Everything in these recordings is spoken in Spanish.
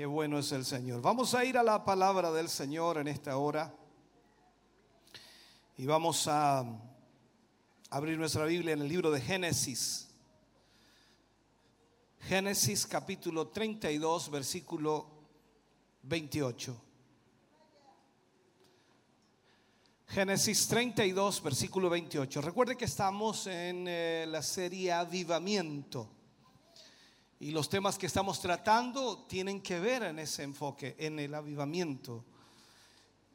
Qué bueno es el Señor. Vamos a ir a la palabra del Señor en esta hora. Y vamos a abrir nuestra Biblia en el libro de Génesis. Génesis capítulo 32, versículo 28. Génesis 32, versículo 28. Recuerde que estamos en eh, la serie Avivamiento. Y los temas que estamos tratando tienen que ver en ese enfoque, en el avivamiento.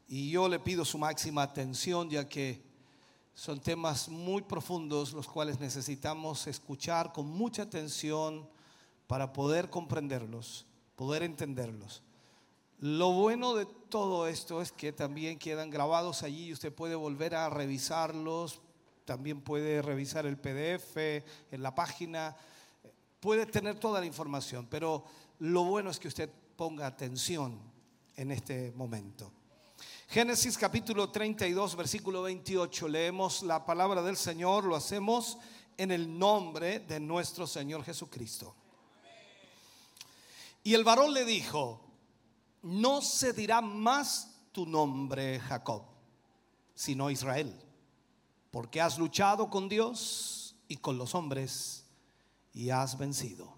Y yo le pido su máxima atención ya que son temas muy profundos los cuales necesitamos escuchar con mucha atención para poder comprenderlos, poder entenderlos. Lo bueno de todo esto es que también quedan grabados allí y usted puede volver a revisarlos, también puede revisar el PDF en la página puede tener toda la información, pero lo bueno es que usted ponga atención en este momento. Génesis capítulo 32, versículo 28, leemos la palabra del Señor, lo hacemos en el nombre de nuestro Señor Jesucristo. Y el varón le dijo, no se dirá más tu nombre Jacob, sino Israel, porque has luchado con Dios y con los hombres y has vencido.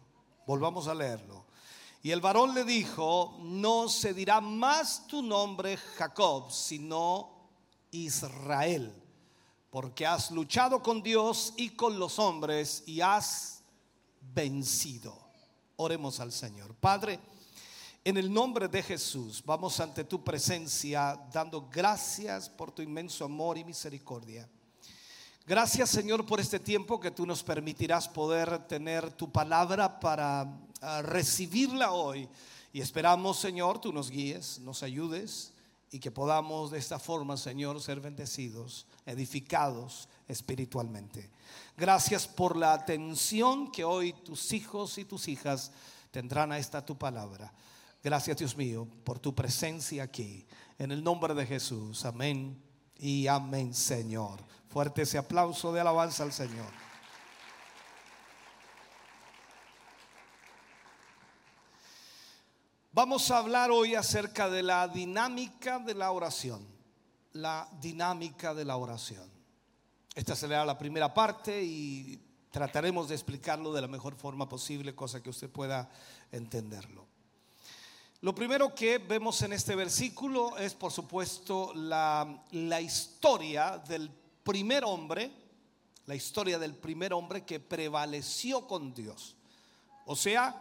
Volvamos a leerlo. Y el varón le dijo, no se dirá más tu nombre Jacob, sino Israel, porque has luchado con Dios y con los hombres y has vencido. Oremos al Señor. Padre, en el nombre de Jesús, vamos ante tu presencia dando gracias por tu inmenso amor y misericordia. Gracias Señor por este tiempo que tú nos permitirás poder tener tu palabra para ah, recibirla hoy. Y esperamos Señor, tú nos guíes, nos ayudes y que podamos de esta forma Señor ser bendecidos, edificados espiritualmente. Gracias por la atención que hoy tus hijos y tus hijas tendrán a esta tu palabra. Gracias Dios mío por tu presencia aquí. En el nombre de Jesús. Amén y amén Señor. Fuerte ese aplauso de alabanza al Señor. Vamos a hablar hoy acerca de la dinámica de la oración. La dinámica de la oración. Esta será la primera parte y trataremos de explicarlo de la mejor forma posible, cosa que usted pueda entenderlo. Lo primero que vemos en este versículo es, por supuesto, la, historia del primer hombre, la historia del primer hombre que prevaleció con Dios. O sea,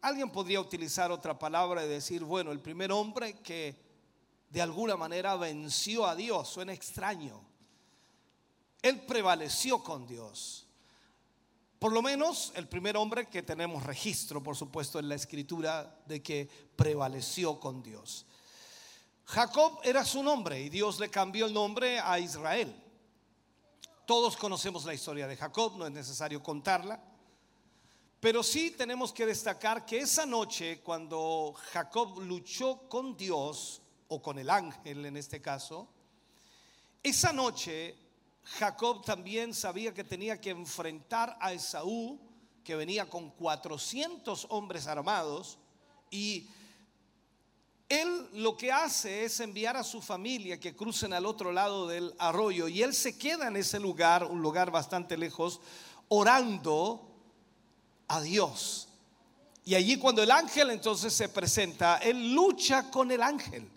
alguien podría utilizar otra palabra y decir, bueno, el primer hombre que de alguna manera venció a Dios, suena extraño. Él prevaleció con Dios. Por lo menos el primer hombre que tenemos registro, por supuesto, en la escritura de que prevaleció con Dios. Jacob era su nombre y Dios le cambió el nombre a Israel. Todos conocemos la historia de Jacob, no es necesario contarla. Pero sí tenemos que destacar que esa noche, cuando Jacob luchó con Dios, o con el ángel en este caso, esa noche Jacob también sabía que tenía que enfrentar a Esaú, que venía con 400 hombres armados, y él lo que hace es enviar a su familia que crucen al otro lado del arroyo y él se queda en ese lugar, un lugar bastante lejos, orando a Dios. Y allí cuando el ángel entonces se presenta, él lucha con el ángel.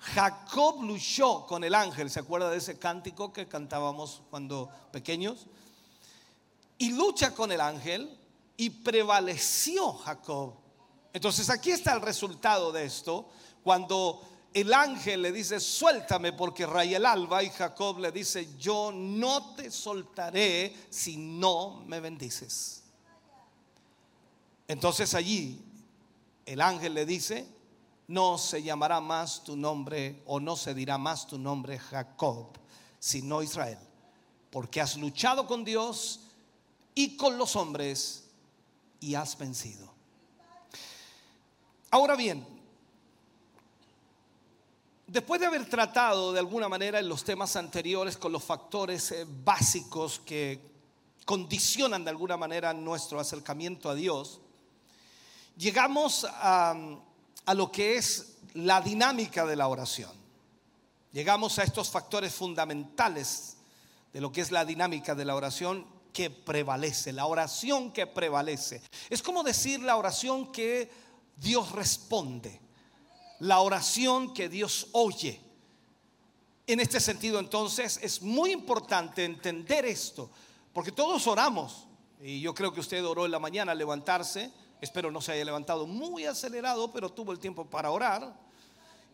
Jacob luchó con el ángel, ¿se acuerda de ese cántico que cantábamos cuando pequeños? Y lucha con el ángel y prevaleció Jacob entonces aquí está el resultado de esto. Cuando el ángel le dice, suéltame porque raya el alba, y Jacob le dice, yo no te soltaré si no me bendices. Entonces allí el ángel le dice, no se llamará más tu nombre o no se dirá más tu nombre Jacob, sino Israel, porque has luchado con Dios y con los hombres y has vencido. Ahora bien, después de haber tratado de alguna manera en los temas anteriores con los factores eh, básicos que condicionan de alguna manera nuestro acercamiento a Dios, llegamos a, a lo que es la dinámica de la oración. Llegamos a estos factores fundamentales de lo que es la dinámica de la oración que prevalece, la oración que prevalece. Es como decir la oración que Dios responde. La oración que Dios oye. En este sentido entonces es muy importante entender esto, porque todos oramos, y yo creo que usted oró en la mañana levantarse, espero no se haya levantado muy acelerado, pero tuvo el tiempo para orar,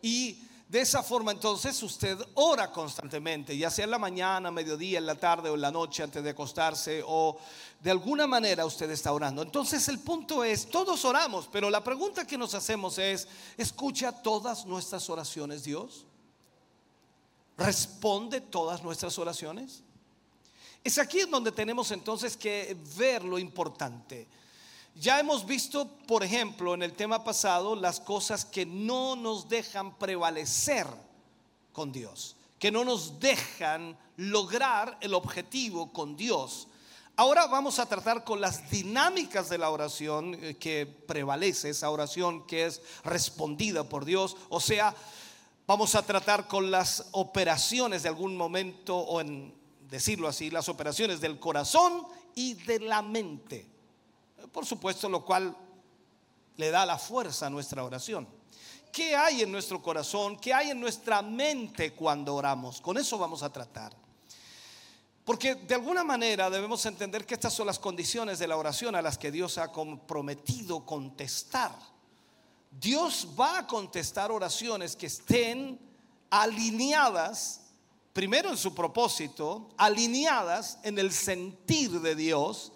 y de esa forma entonces usted ora constantemente, ya sea en la mañana, mediodía, en la tarde o en la noche antes de acostarse o de alguna manera usted está orando. Entonces el punto es, todos oramos, pero la pregunta que nos hacemos es, ¿escucha todas nuestras oraciones Dios? ¿Responde todas nuestras oraciones? Es aquí donde tenemos entonces que ver lo importante. Ya hemos visto, por ejemplo, en el tema pasado, las cosas que no nos dejan prevalecer con Dios, que no nos dejan lograr el objetivo con Dios. Ahora vamos a tratar con las dinámicas de la oración eh, que prevalece, esa oración que es respondida por Dios. O sea, vamos a tratar con las operaciones de algún momento, o en decirlo así, las operaciones del corazón y de la mente por supuesto, lo cual le da la fuerza a nuestra oración. ¿Qué hay en nuestro corazón? ¿Qué hay en nuestra mente cuando oramos? Con eso vamos a tratar. Porque de alguna manera debemos entender que estas son las condiciones de la oración a las que Dios ha comprometido contestar. Dios va a contestar oraciones que estén alineadas, primero en su propósito, alineadas en el sentir de Dios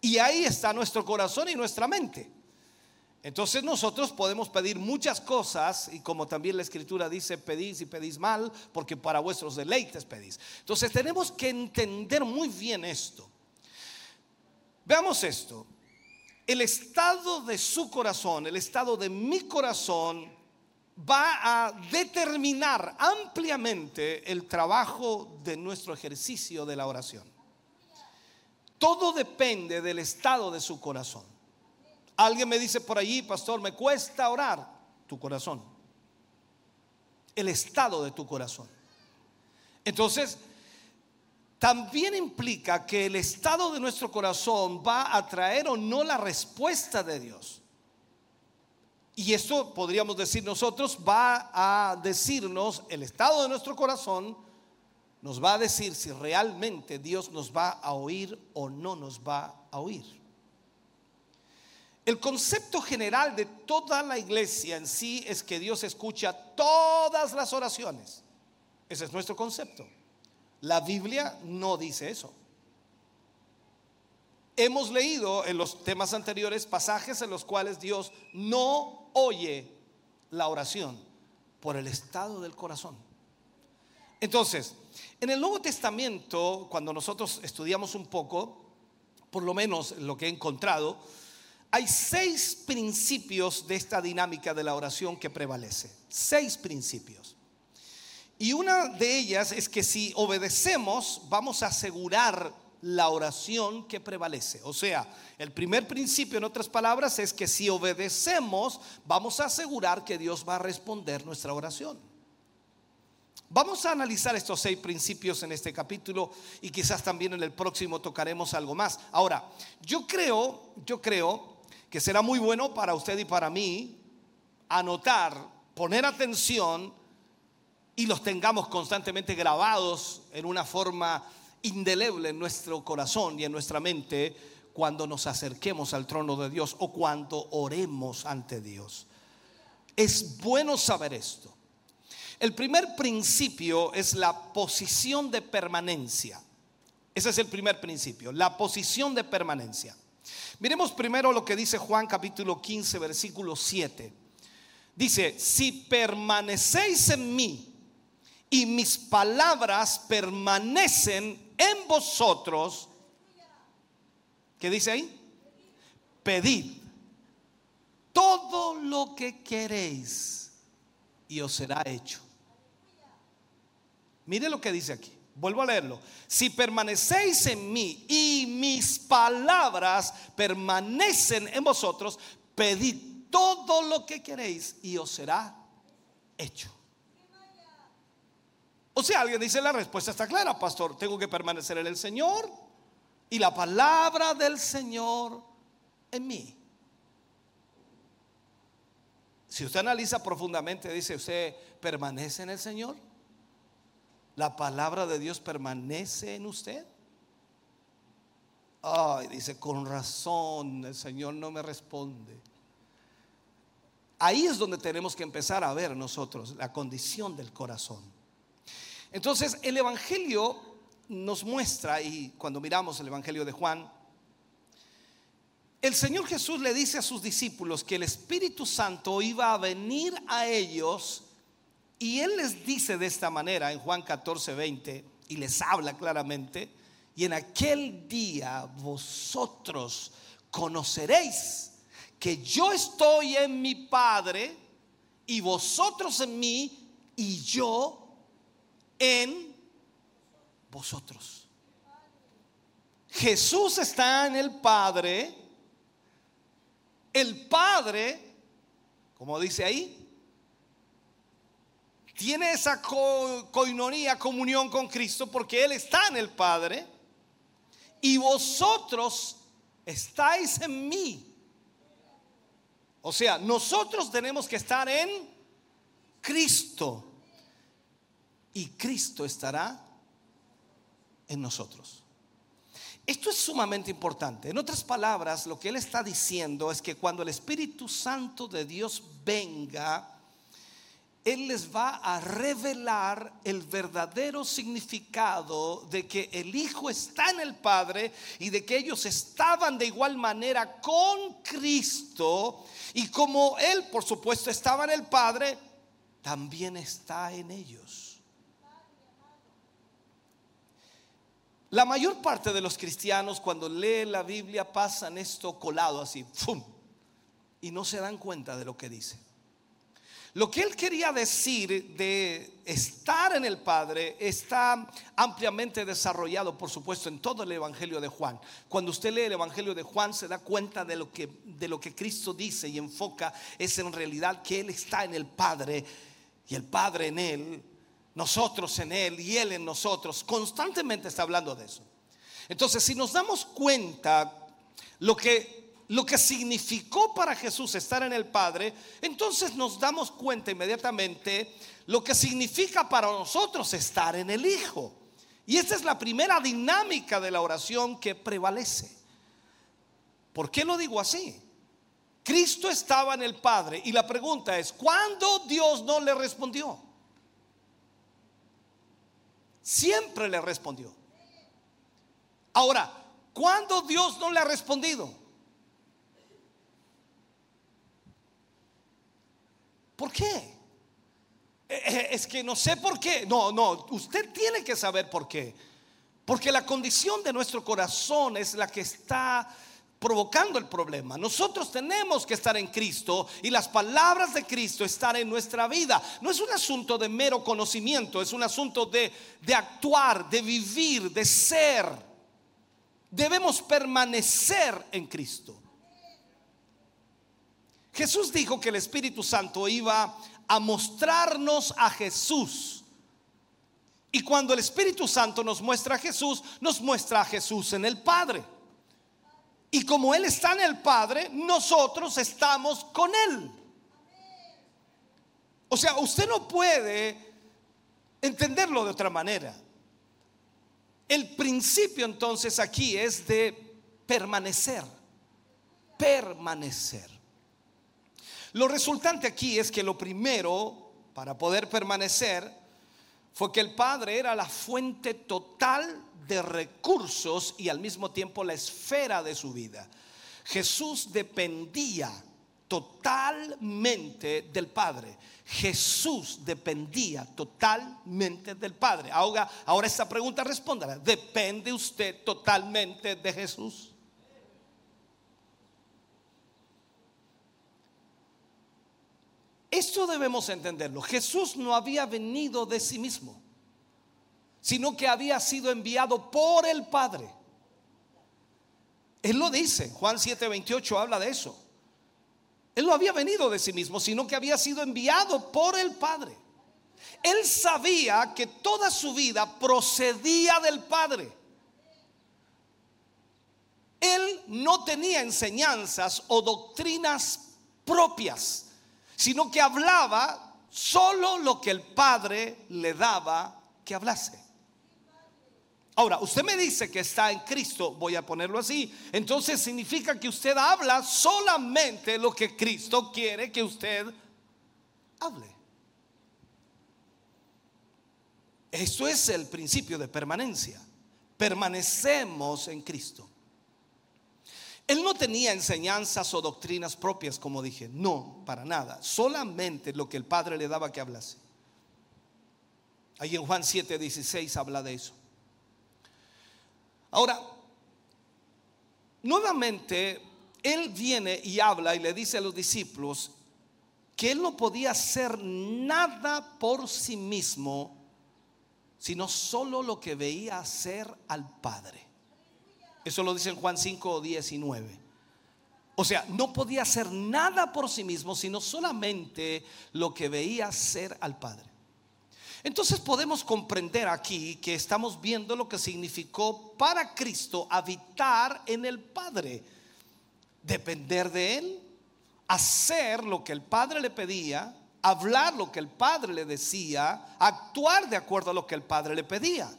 y ahí está nuestro corazón y nuestra mente. Entonces nosotros podemos pedir muchas cosas y como también la escritura dice, pedís y pedís mal porque para vuestros deleites pedís. Entonces tenemos que entender muy bien esto. Veamos esto. El estado de su corazón, el estado de mi corazón va a determinar ampliamente el trabajo de nuestro ejercicio de la oración. Todo depende del estado de su corazón. Alguien me dice por allí, pastor, me cuesta orar tu corazón. El estado de tu corazón. Entonces, también implica que el estado de nuestro corazón va a traer o no la respuesta de Dios. Y esto podríamos decir nosotros, va a decirnos el estado de nuestro corazón nos va a decir si realmente Dios nos va a oír o no nos va a oír. El concepto general de toda la iglesia en sí es que Dios escucha todas las oraciones. Ese es nuestro concepto. La Biblia no dice eso. Hemos leído en los temas anteriores pasajes en los cuales Dios no oye la oración por el estado del corazón. Entonces, en el Nuevo Testamento, cuando nosotros estudiamos un poco, por lo menos lo que he encontrado, hay seis principios de esta dinámica de la oración que prevalece. Seis principios. Y una de ellas es que si obedecemos, vamos a asegurar la oración que prevalece. O sea, el primer principio, en otras palabras, es que si obedecemos, vamos a asegurar que Dios va a responder nuestra oración. Vamos a analizar estos seis principios en este capítulo y quizás también en el próximo tocaremos algo más. Ahora, yo creo, yo creo que será muy bueno para usted y para mí anotar, poner atención y los tengamos constantemente grabados en una forma indeleble en nuestro corazón y en nuestra mente cuando nos acerquemos al trono de Dios o cuando oremos ante Dios. Es bueno saber esto. El primer principio es la posición de permanencia. Ese es el primer principio, la posición de permanencia. Miremos primero lo que dice Juan capítulo 15, versículo 7. Dice, si permanecéis en mí y mis palabras permanecen en vosotros, ¿qué dice ahí? Pedid todo lo que queréis y os será hecho. Mire lo que dice aquí. Vuelvo a leerlo. Si permanecéis en mí y mis palabras permanecen en vosotros, pedid todo lo que queréis y os será hecho. O sea, alguien dice, la respuesta está clara, pastor, tengo que permanecer en el Señor y la palabra del Señor en mí. Si usted analiza profundamente, dice, ¿usted permanece en el Señor? ¿La palabra de Dios permanece en usted? Ay, dice, con razón el Señor no me responde. Ahí es donde tenemos que empezar a ver nosotros la condición del corazón. Entonces, el Evangelio nos muestra, y cuando miramos el Evangelio de Juan, el Señor Jesús le dice a sus discípulos que el Espíritu Santo iba a venir a ellos y Él les dice de esta manera en Juan 14, 20, y les habla claramente, y en aquel día vosotros conoceréis que yo estoy en mi Padre y vosotros en mí y yo en vosotros. Jesús está en el Padre. El Padre, como dice ahí, tiene esa coinonía, comunión con Cristo, porque Él está en el Padre. Y vosotros estáis en mí o sea, nosotros tenemos que estar en Cristo y Cristo estará en nosotros. Esto es sumamente importante. En otras palabras, lo que Él está diciendo es que cuando el Espíritu Santo de Dios venga, él les va a revelar el verdadero significado de que el Hijo está en el Padre y de que ellos estaban de igual manera con Cristo. Y como Él, por supuesto, estaba en el Padre, también está en ellos. La mayor parte de los cristianos cuando leen la Biblia pasan esto colado así, ¡fum! y no se dan cuenta de lo que dice. Lo que él quería decir de estar en el Padre está ampliamente desarrollado, por supuesto, en todo el Evangelio de Juan. Cuando usted lee el Evangelio de Juan se da cuenta de lo que, de lo que Cristo dice y enfoca es en realidad que Él está en el Padre y el Padre en Él, nosotros en Él y Él en nosotros. Constantemente está hablando de eso. Entonces, si nos damos cuenta lo que lo que significó para Jesús estar en el Padre, entonces nos damos cuenta inmediatamente lo que significa para nosotros estar en el Hijo. Y esta es la primera dinámica de la oración que prevalece. ¿Por qué lo digo así? Cristo estaba en el Padre y la pregunta es, ¿cuándo Dios no le respondió? Siempre le respondió. Ahora, ¿cuándo Dios no le ha respondido? ¿Por qué? Eh, eh, es que no sé por qué. No, no, usted tiene que saber por qué. Porque la condición de nuestro corazón es la que está provocando el problema. Nosotros tenemos que estar en Cristo y las palabras de Cristo estar en nuestra vida. No es un asunto de mero conocimiento, es un asunto de, de actuar, de vivir, de ser. Debemos permanecer en Cristo. Jesús dijo que el Espíritu Santo iba a mostrarnos a Jesús. Y cuando el Espíritu Santo nos muestra a Jesús, nos muestra a Jesús en el Padre. Y como Él está en el Padre, nosotros estamos con Él. O sea, usted no puede entenderlo de otra manera. El principio entonces aquí es de permanecer. Permanecer. Lo resultante aquí es que lo primero para poder permanecer fue que el Padre era la fuente total de recursos y al mismo tiempo la esfera de su vida. Jesús dependía totalmente del Padre. Jesús dependía totalmente del Padre. Ahora, ahora esta pregunta respóndala. ¿Depende usted totalmente de Jesús? Esto debemos entenderlo. Jesús no había venido de sí mismo, sino que había sido enviado por el Padre. Él lo dice, Juan 7:28 habla de eso. Él no había venido de sí mismo, sino que había sido enviado por el Padre. Él sabía que toda su vida procedía del Padre. Él no tenía enseñanzas o doctrinas propias, sino que hablaba solo lo que el Padre le daba que hablase. Ahora, usted me dice que está en Cristo, voy a ponerlo así. Entonces significa que usted habla solamente lo que Cristo quiere que usted hable. Eso es el principio de permanencia. Permanecemos en Cristo. Él no tenía enseñanzas o doctrinas propias, como dije. No, para nada. Solamente lo que el Padre le daba que hablase. Ahí en Juan 7, 16 habla de eso. Ahora, nuevamente, él viene y habla y le dice a los discípulos que él no podía hacer nada por sí mismo, sino solo lo que veía hacer al Padre. Eso lo dice en Juan 5, 19. O sea, no podía hacer nada por sí mismo, sino solamente lo que veía hacer al Padre. Entonces podemos comprender aquí que estamos viendo lo que significó para Cristo habitar en el Padre, depender de Él, hacer lo que el Padre le pedía, hablar lo que el Padre le decía, actuar de acuerdo a lo que el Padre le pedía.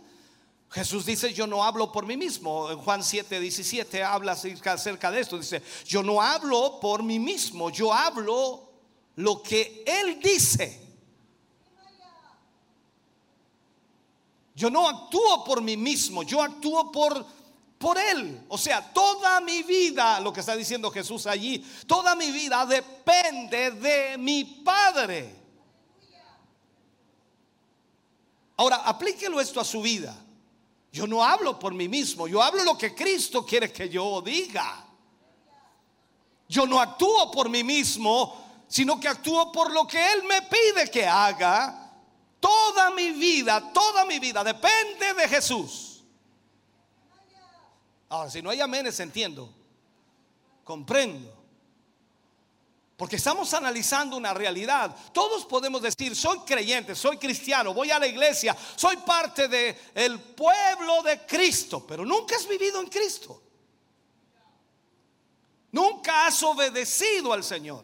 Jesús dice, yo no hablo por mí mismo. En Juan 7, 17 habla acerca de esto. Dice, yo no hablo por mí mismo, yo hablo lo que Él dice. Yo no actúo por mí mismo, yo actúo por, por Él. O sea, toda mi vida, lo que está diciendo Jesús allí, toda mi vida depende de mi Padre. Ahora, aplíquelo esto a su vida. Yo no hablo por mí mismo, yo hablo lo que Cristo quiere que yo diga. Yo no actúo por mí mismo, sino que actúo por lo que Él me pide que haga Toda mi vida, toda mi vida depende de Jesús. Ahora, si no hay amenes, entiendo. Comprendo. Porque estamos analizando una realidad. Todos podemos decir, soy creyente, soy cristiano, voy a la iglesia, soy parte del el pueblo de Cristo, pero nunca has vivido en Cristo. Nunca has obedecido al Señor.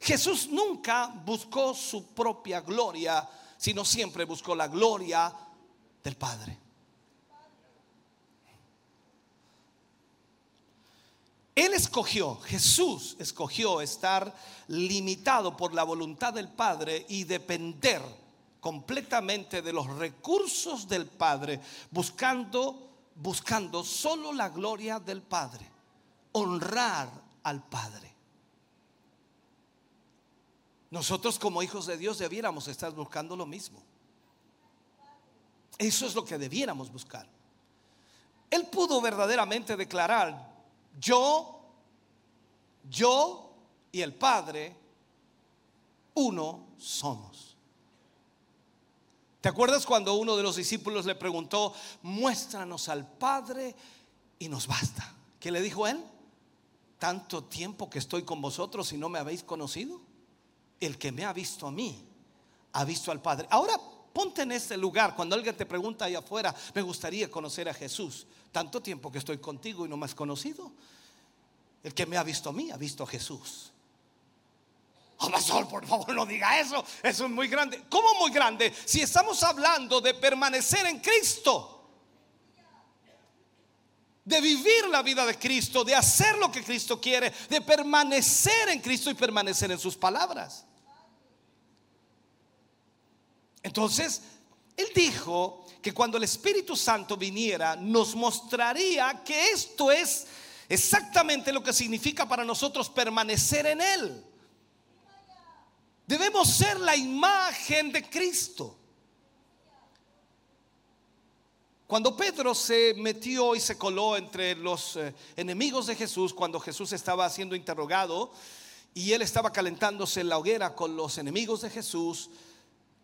Jesús nunca buscó su propia gloria, sino siempre buscó la gloria del Padre. Él escogió, Jesús escogió estar limitado por la voluntad del Padre y depender completamente de los recursos del Padre, buscando buscando solo la gloria del Padre, honrar al Padre. Nosotros como hijos de Dios debiéramos estar buscando lo mismo. Eso es lo que debiéramos buscar. Él pudo verdaderamente declarar, yo, yo y el Padre, uno somos. ¿Te acuerdas cuando uno de los discípulos le preguntó, muéstranos al Padre y nos basta? ¿Qué le dijo él? Tanto tiempo que estoy con vosotros y no me habéis conocido el que me ha visto a mí, ha visto al Padre. Ahora ponte en este lugar, cuando alguien te pregunta ahí afuera, me gustaría conocer a Jesús. Tanto tiempo que estoy contigo y no me has conocido. El que me ha visto a mí, ha visto a Jesús. Oh, por favor, no diga eso. Eso es muy grande. ¿Cómo muy grande? Si estamos hablando de permanecer en Cristo de vivir la vida de Cristo, de hacer lo que Cristo quiere, de permanecer en Cristo y permanecer en sus palabras. Entonces, él dijo que cuando el Espíritu Santo viniera, nos mostraría que esto es exactamente lo que significa para nosotros permanecer en Él. Debemos ser la imagen de Cristo. Cuando Pedro se metió y se coló entre los eh, enemigos de Jesús, cuando Jesús estaba siendo interrogado y él estaba calentándose en la hoguera con los enemigos de Jesús,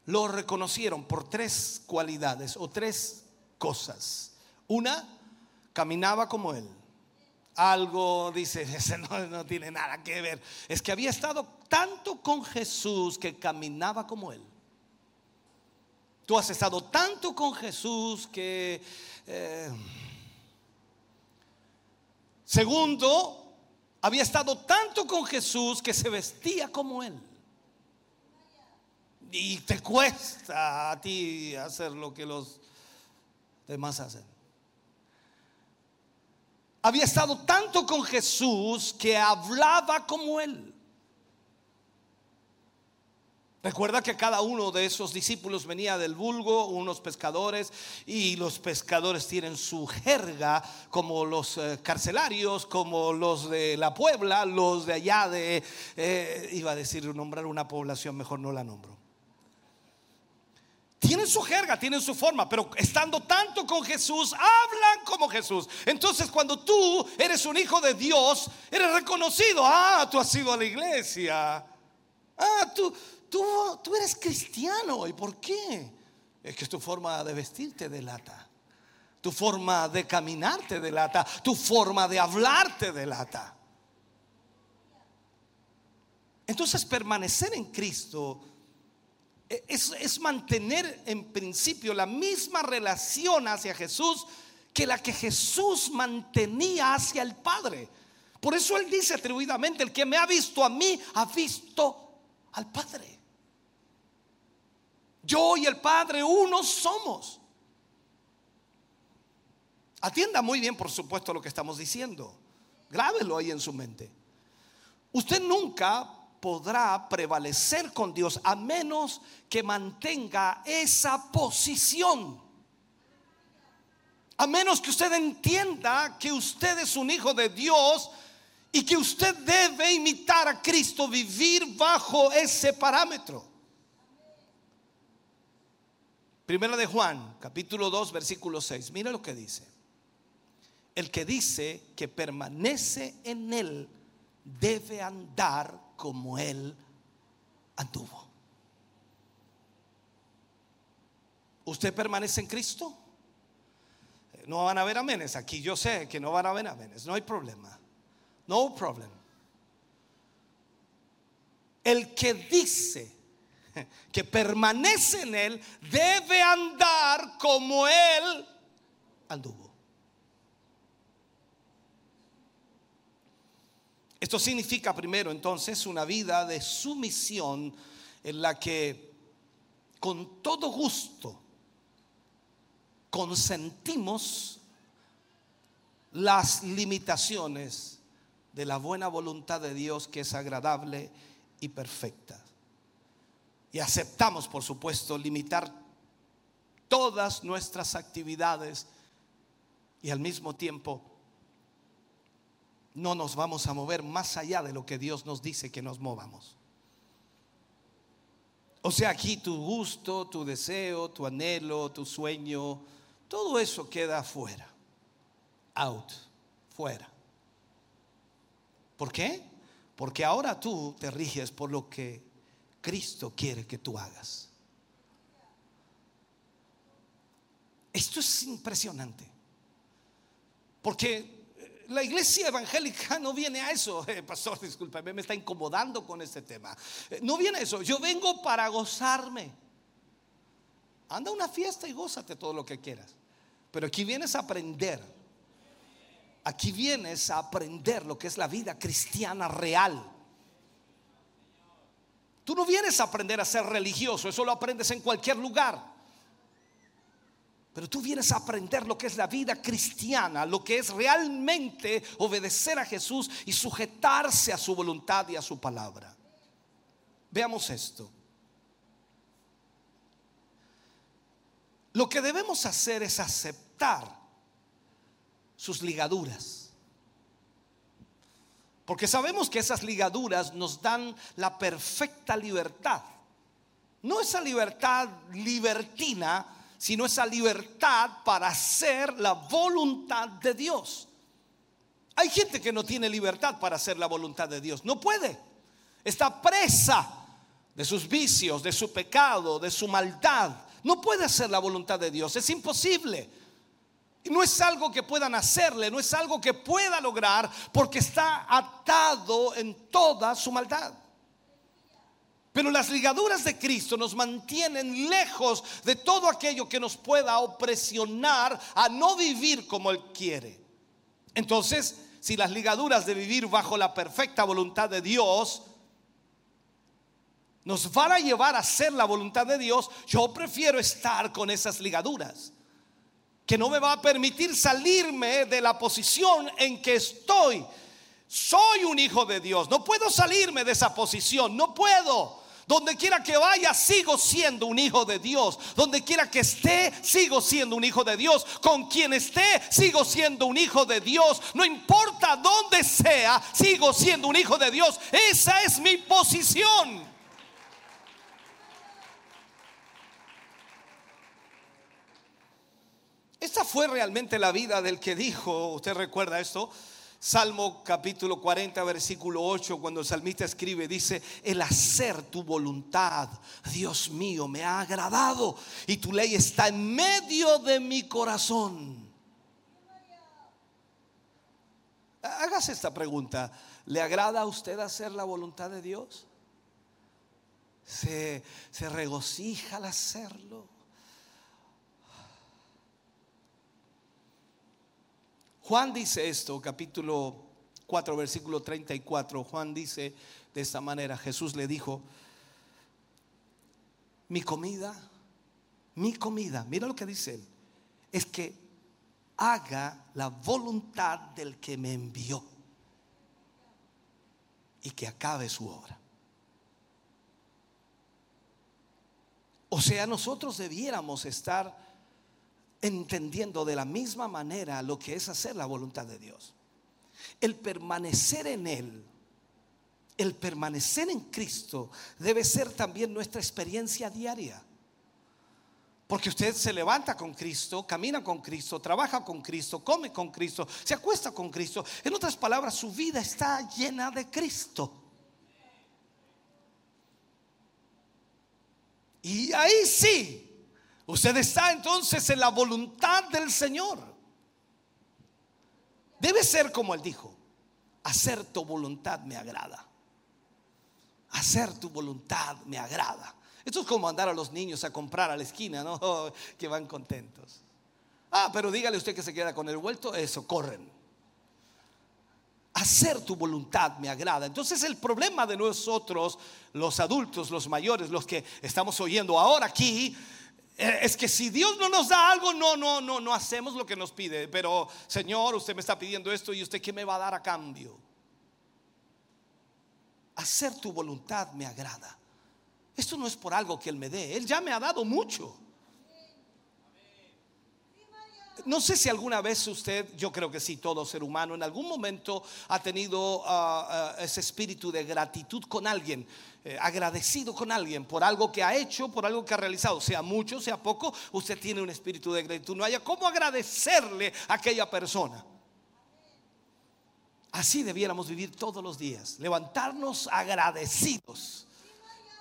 lo reconocieron por tres cualidades o tres cosas. Una, caminaba como él. Algo dice, ese no, tiene nada que ver. Es que había estado tanto con Jesús que caminaba como él. Tú has estado tanto con Jesús que... Eh, segundo, había estado tanto con Jesús que se vestía como él. Y te cuesta a ti hacer lo que los demás hacen. Había estado tanto con Jesús que hablaba como él. Recuerda que cada uno de esos discípulos venía del vulgo, unos pescadores, y los pescadores tienen su jerga, como los eh, carcelarios, como los de la Puebla, los de allá de, eh, iba a decir, nombrar una población, mejor no la nombro. Tienen su jerga, tienen su forma, pero estando tanto con Jesús, hablan como Jesús. Entonces cuando tú eres un hijo de Dios, eres reconocido. Ah, tú has ido a la iglesia. Ah, tú, tú, eres cristiano. ¿Y por qué? Es que tu forma de vestirte delata. Tu forma de caminarte delata. Tu forma de hablarte delata. Entonces permanecer en Cristo es, es, mantener en principio la misma relación hacia Jesús que la que Jesús mantenía hacia el Padre. Por eso Él dice atribuidamente, el que me ha visto a mí, ha visto al Padre. Yo y el Padre uno somos. Atienda muy bien, por supuesto, lo que estamos diciendo. Grábelo ahí en su mente. Usted nunca podrá prevalecer con Dios a menos que mantenga esa posición. A menos que usted entienda que usted es un hijo de Dios y que usted debe imitar a Cristo, vivir bajo ese parámetro. Primera de Juan, capítulo 2, versículo 6. Mira lo que dice. El que dice que permanece en él debe andar como él anduvo. ¿Usted permanece en Cristo? No van a haber amenes aquí. Yo sé que no van a haber amenes. No hay problema. No problem. El que dice que permanece en Él debe andar como Él anduvo. Esto significa primero entonces una vida de sumisión en la que con todo gusto consentimos las limitaciones de la buena voluntad de Dios que es agradable y perfecta. Y aceptamos, por supuesto, limitar todas nuestras actividades y al mismo tiempo no nos vamos a mover más allá de lo que Dios nos dice que nos movamos. O sea, aquí tu gusto, tu deseo, tu anhelo, tu sueño, todo eso queda fuera. Out, fuera. ¿Por qué? Porque ahora tú te riges por lo que Cristo quiere que tú hagas. Esto es impresionante. Porque la iglesia evangélica no viene a eso. Eh, pastor, discúlpeme, me está incomodando con este tema. Eh, no viene a eso. Yo vengo para gozarme. Anda a una fiesta y gózate todo lo que quieras. Pero aquí vienes a aprender. Aquí vienes a aprender lo que es la vida cristiana real. Tú no vienes a aprender a ser religioso, eso lo aprendes en cualquier lugar. Pero tú vienes a aprender lo que es la vida cristiana, lo que es realmente obedecer a Jesús y sujetarse a su voluntad y a su palabra. Veamos esto. Lo que debemos hacer es aceptar sus ligaduras. Porque sabemos que esas ligaduras nos dan la perfecta libertad. No esa libertad libertina, sino esa libertad para hacer la voluntad de Dios. Hay gente que no tiene libertad para hacer la voluntad de Dios. No puede. Está presa de sus vicios, de su pecado, de su maldad. No puede hacer la voluntad de Dios. Es imposible. No es algo que puedan hacerle, no es algo que pueda lograr porque está atado en toda su maldad. Pero las ligaduras de Cristo nos mantienen lejos de todo aquello que nos pueda opresionar a no vivir como Él quiere. Entonces, si las ligaduras de vivir bajo la perfecta voluntad de Dios nos van a llevar a hacer la voluntad de Dios, yo prefiero estar con esas ligaduras, que no me va a permitir salirme de la posición en que estoy. Soy un hijo de Dios, no puedo salirme de esa posición, no puedo. Donde quiera que vaya, sigo siendo un hijo de Dios. Donde quiera que esté, sigo siendo un hijo de Dios. Con quien esté, sigo siendo un hijo de Dios. No importa dónde sea, sigo siendo un hijo de Dios. Esa es mi posición. Esta fue realmente la vida del que dijo, usted recuerda esto, Salmo capítulo 40, versículo 8, cuando el salmista escribe, dice, el hacer tu voluntad, Dios mío, me ha agradado y tu ley está en medio de mi corazón. Hágase esta pregunta, ¿le agrada a usted hacer la voluntad de Dios? ¿Se, se regocija al hacerlo? Juan dice esto, capítulo 4, versículo 34. Juan dice de esta manera, Jesús le dijo, mi comida, mi comida, mira lo que dice él, es que haga la voluntad del que me envió y que acabe su obra. O sea, nosotros debiéramos estar entendiendo de la misma manera lo que es hacer la voluntad de Dios. El permanecer en Él, el permanecer en Cristo debe ser también nuestra experiencia diaria. Porque usted se levanta con Cristo, camina con Cristo, trabaja con Cristo, come con Cristo, se acuesta con Cristo. En otras palabras, su vida está llena de Cristo. Y ahí sí, Usted está entonces en la voluntad del Señor. Debe ser como Él dijo, hacer tu voluntad me agrada. Hacer tu voluntad me agrada. Esto es como mandar a los niños a comprar a la esquina, ¿no? Que van contentos. Ah, pero dígale usted que se queda con el vuelto, eso, corren. Hacer tu voluntad me agrada. Entonces el problema de nosotros, los adultos, los mayores, los que estamos oyendo ahora aquí, es que si Dios no nos da algo, no, no, no, no hacemos lo que nos pide. Pero Señor, usted me está pidiendo esto y usted qué me va a dar a cambio. Hacer tu voluntad me agrada. Esto no es por algo que Él me dé. Él ya me ha dado mucho. No sé si alguna vez usted, yo creo que sí, todo ser humano, en algún momento ha tenido ah, ah, ese espíritu de gratitud con alguien, eh, agradecido con alguien por algo que ha hecho, por algo que ha realizado, sea mucho, sea poco, usted tiene un espíritu de gratitud. No haya cómo agradecerle a aquella persona. Así debiéramos vivir todos los días, levantarnos agradecidos.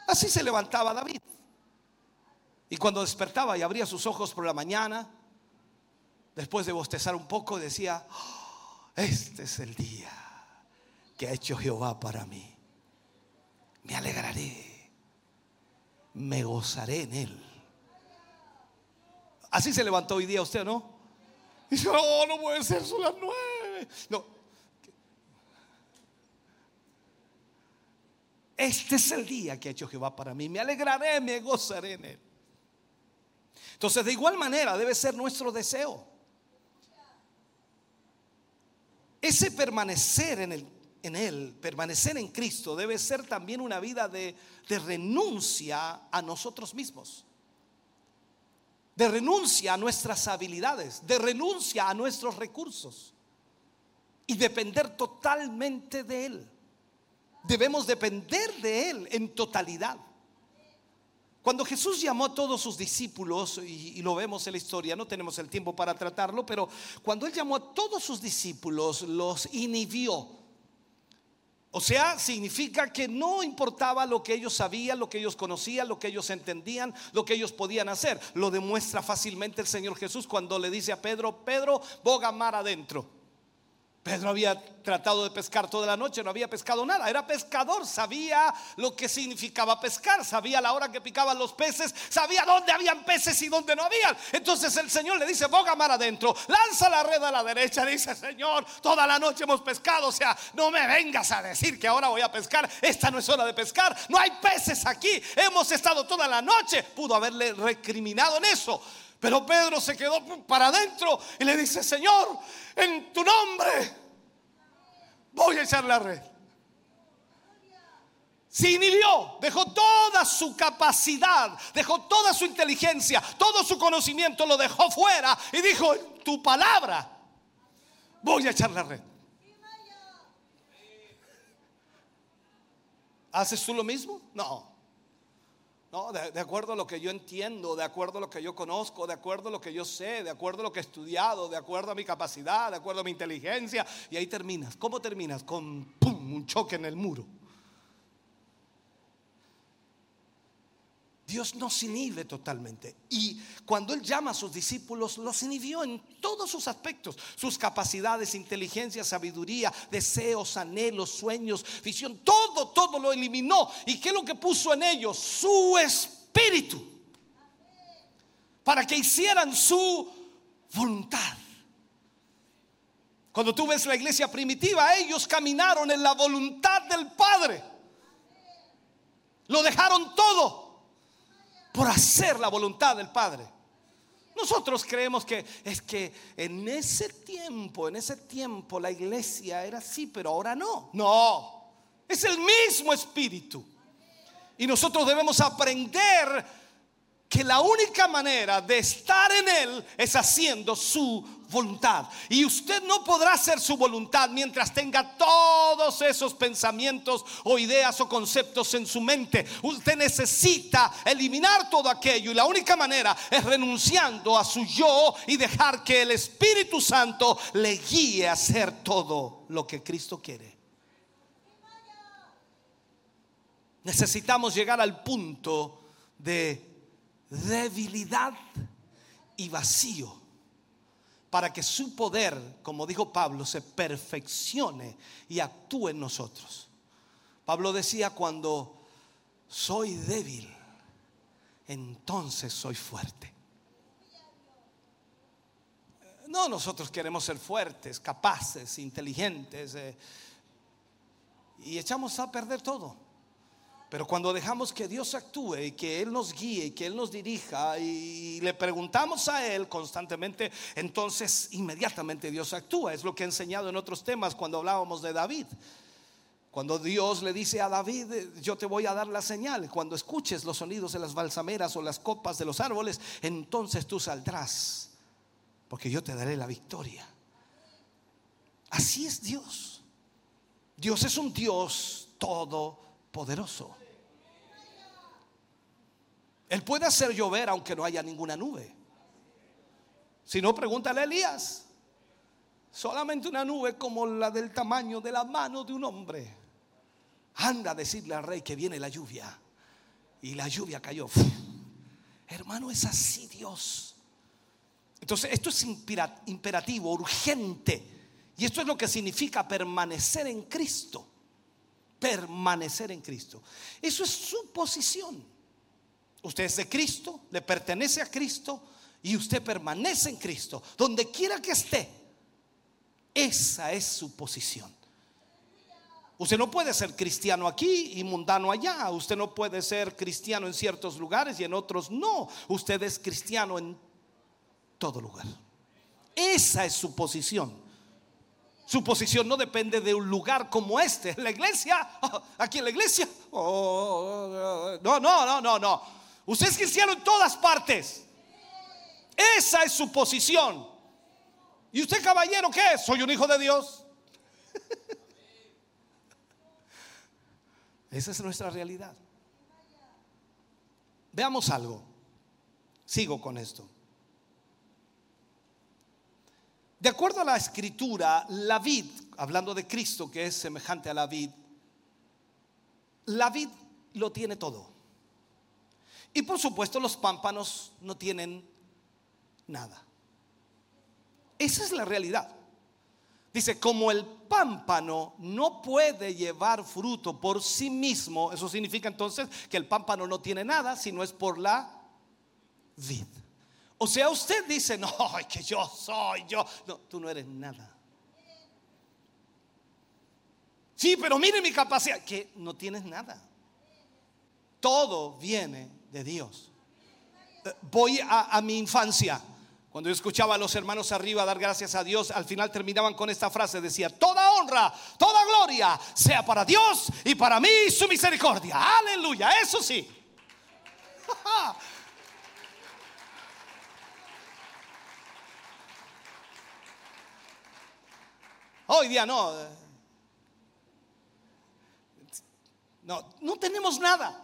Así se levantaba David. Y cuando despertaba y abría sus ojos por la mañana, después de bostezar un poco, decía, oh, este es el día que ha hecho Jehová para mí. Me alegraré, me gozaré en él. Así se levantó hoy día usted, ¿no? dice, oh, no puede ser, son las nueve. No. Este es el día que ha hecho Jehová para mí. Me alegraré, me gozaré en él. Entonces, de igual manera debe ser nuestro deseo Ese permanecer en, Él, permanecer en Cristo, debe ser también una vida de renuncia a nosotros mismos, de renuncia a nuestras habilidades, de renuncia a nuestros recursos. y depender totalmente de Él. Debemos depender de Él en totalidad. Cuando Jesús llamó a todos sus discípulos, y, lo vemos en la historia, no tenemos el tiempo para tratarlo, pero cuando Él llamó a todos sus discípulos, los inhibió. O sea, significa que no importaba lo que ellos sabían, lo que ellos conocían, lo que ellos entendían, lo que ellos podían hacer. Lo demuestra fácilmente el Señor Jesús cuando le dice a Pedro, Pedro, boga mar adentro. Pedro había tratado de pescar toda la noche, no había pescado nada. Era pescador, sabía lo que significaba pescar, sabía la hora que picaban los peces, sabía dónde habían peces y dónde no habían. Entonces el Señor le dice, boga mar adentro, lanza la red a la derecha. Dice, Señor, toda la noche hemos pescado, o sea, no me vengas a decir que ahora voy a pescar. Esta no es hora de pescar, no hay peces aquí. Hemos estado toda la noche. Pudo haberle recriminado en eso. Pero Pedro se quedó para adentro y le dice, Señor, en tu nombre voy a echar la red. Se inhibió, dejó toda su capacidad, dejó toda su inteligencia, todo su conocimiento, lo dejó fuera y dijo, en tu palabra voy a echar la red. ¿Haces tú lo mismo? No de, acuerdo a lo que yo entiendo, de acuerdo a lo que yo conozco, de acuerdo a lo que yo sé, de acuerdo a lo que he estudiado, de acuerdo a mi capacidad, de acuerdo a mi inteligencia. Y ahí terminas. ¿Cómo terminas? Con un choque en el muro. Dios nos inhibe totalmente. Y cuando Él llama a sus discípulos, los inhibió en todos sus aspectos. Sus capacidades, inteligencia, sabiduría, deseos, anhelos, sueños, visión. Todo, todo lo eliminó. ¿Y qué es lo que puso en ellos? Su espíritu. Para que hicieran su voluntad. Cuando tú ves la iglesia primitiva, ellos caminaron en la voluntad del Padre. Lo dejaron todo por hacer la voluntad del Padre. Nosotros creemos que es que en ese tiempo, en ese tiempo la iglesia era así, pero ahora no. No, es el mismo espíritu. Y nosotros debemos aprender que la única manera de estar en Él es haciendo su voluntad. Y usted no podrá hacer su voluntad mientras tenga todos esos pensamientos o ideas o conceptos en su mente. Usted necesita eliminar todo aquello y la única manera es renunciando a su yo y dejar que el Espíritu Santo le guíe a hacer todo lo que Cristo quiere. Necesitamos llegar al punto de debilidad y vacío para que su poder, como dijo Pablo, se perfeccione y actúe en nosotros. Pablo decía, cuando soy débil, entonces soy fuerte. No, nosotros queremos ser fuertes, capaces, inteligentes, eh, y echamos a perder todo. Pero cuando dejamos que Dios actúe y que Él nos guíe y que Él nos dirija y le preguntamos a Él constantemente, entonces inmediatamente Dios actúa. Es lo que he enseñado en otros temas cuando hablábamos de David. Cuando Dios le dice a David, yo te voy a dar la señal, cuando escuches los sonidos de las balsameras o las copas de los árboles, entonces tú saldrás, porque yo te daré la victoria. Así es Dios. Dios es un Dios todo poderoso. Él puede hacer llover aunque no haya ninguna nube. Si no, pregúntale a Elías. Solamente una nube como la del tamaño de la mano de un hombre. Anda a decirle al rey que viene la lluvia. Y la lluvia cayó. Hermano, es así Dios. Entonces, esto es imperativo, urgente. Y esto es lo que significa permanecer en Cristo permanecer en Cristo. Eso es su posición. Usted es de Cristo, le pertenece a Cristo y usted permanece en Cristo. Donde quiera que esté, esa es su posición. Usted no puede ser cristiano aquí y mundano allá. Usted no puede ser cristiano en ciertos lugares y en otros no. Usted es cristiano en todo lugar. Esa es su posición. Su posición no depende de un lugar como este. La iglesia, aquí en la iglesia. Oh, no, no, no, no, no. Usted es cristiano en todas partes. Esa es su posición. ¿Y usted, caballero, qué es? Soy un hijo de Dios. Esa es nuestra realidad. Veamos algo. Sigo con esto. De acuerdo a la escritura, la vid, hablando de Cristo que es semejante a la vid, la vid lo tiene todo. Y por supuesto los pámpanos no tienen nada. Esa es la realidad. Dice, como el pámpano no puede llevar fruto por sí mismo, eso significa entonces que el pámpano no tiene nada si no es por la vid. O sea, usted dice, no, que yo soy yo. No, tú no eres nada. Sí, pero mire mi capacidad, que no tienes nada. Todo viene de Dios. Eh, voy a, a mi infancia. Cuando yo escuchaba a los hermanos arriba dar gracias a Dios, al final terminaban con esta frase, decía, toda honra, toda gloria sea para Dios y para mí su misericordia. Aleluya, eso sí. Hoy día no. No, no tenemos nada.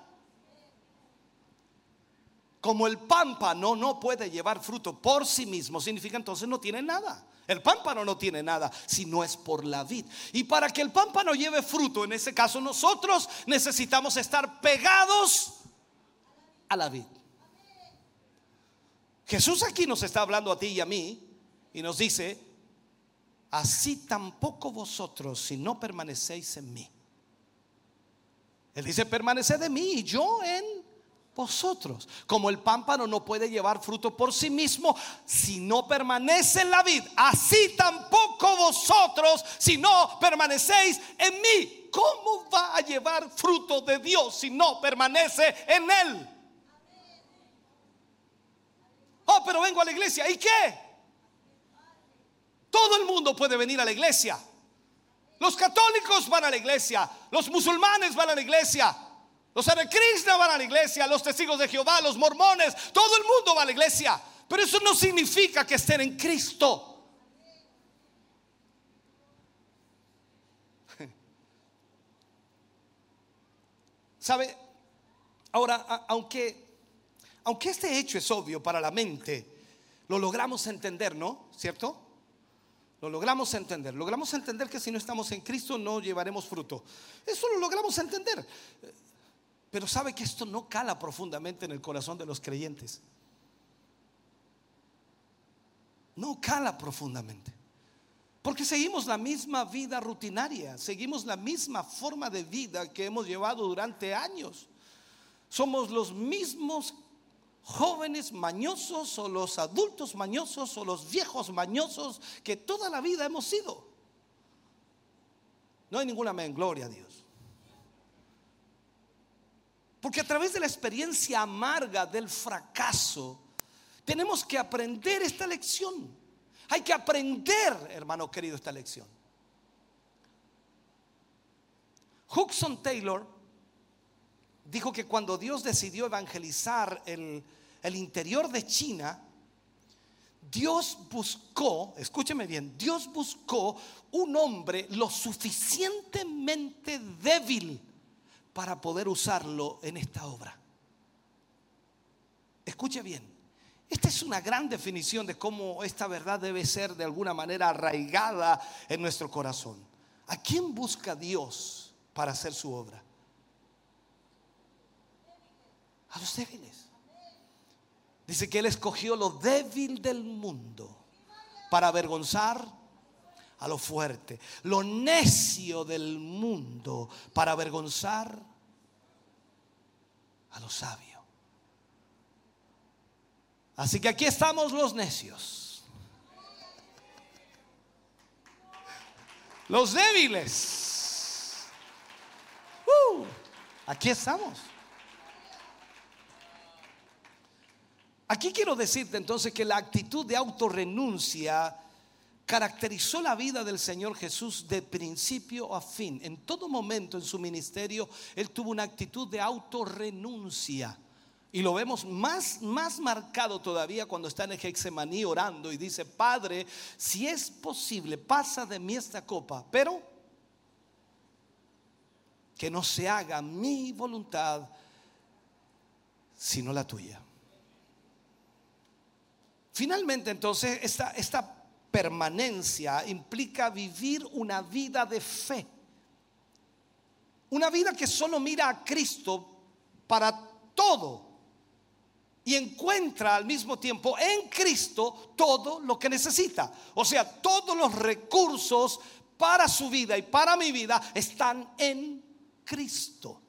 Como el pámpano no puede llevar fruto por sí mismo, significa entonces no tiene nada. El pámpano no tiene nada si no es por la vid. Y para que el pámpano lleve fruto, en ese caso nosotros necesitamos estar pegados a la vid. Jesús aquí nos está hablando a ti y a mí y nos dice, así tampoco vosotros si no permanecéis en mí. Él dice, permaneced de mí y yo en vosotros. Como el pámpano no puede llevar fruto por sí mismo si no permanece en la vid, así tampoco vosotros si no permanecéis en mí. ¿Cómo va a llevar fruto de Dios si no permanece en él? Oh, pero vengo a la iglesia. ¿Y qué? Todo el mundo puede venir a la iglesia. Los católicos van a la iglesia. Los musulmanes van a la iglesia. Los Hare van a la iglesia, los testigos de Jehová, los mormones, todo el mundo va a la iglesia. Pero eso no significa que estén en Cristo. ¿Sabe? Ahora, aunque, aunque este hecho es obvio para la mente, lo logramos entender, ¿no? ¿Cierto? Lo logramos entender. Logramos entender que si no estamos en Cristo no llevaremos fruto. Eso lo logramos entender. Pero sabe que esto no cala profundamente en el corazón de los creyentes. No cala profundamente. Porque seguimos la misma vida rutinaria, seguimos la misma forma de vida que hemos llevado durante años. Somos los mismos jóvenes mañosos o los adultos mañosos o los viejos mañosos que toda la vida hemos sido. No hay ninguna men, gloria a Dios. Porque a través de la experiencia amarga del fracaso, tenemos que aprender esta lección. Hay que aprender, hermano querido, esta lección. Hudson Taylor dijo que cuando Dios decidió evangelizar el, interior de China, Dios buscó, escúcheme bien, Dios buscó un hombre lo suficientemente débil para poder usarlo en esta obra. Escuche bien, esta es una gran definición de cómo esta verdad debe ser de alguna manera arraigada en nuestro corazón. ¿A quién busca Dios para hacer su obra? A los débiles. Dice que Él escogió lo débil del mundo para avergonzar a lo fuerte, lo necio del mundo para avergonzar a lo sabio. Así que aquí estamos los necios. Los débiles. Uh, aquí estamos. Aquí quiero decirte entonces que la actitud de autorrenuncia caracterizó la vida del Señor Jesús de principio a fin. En todo momento en su ministerio, Él tuvo una actitud de autorrenuncia. Y lo vemos más, más marcado todavía cuando está en Hexemaní orando y dice, Padre, si es posible, pasa de mí esta copa. Pero que no se haga mi voluntad, sino la tuya. Finalmente, entonces, esta, permanencia implica vivir una vida de fe. Una vida que solo mira a Cristo para todo y encuentra al mismo tiempo en Cristo todo lo que necesita. O sea, todos los recursos para su vida y para mi vida están en Cristo.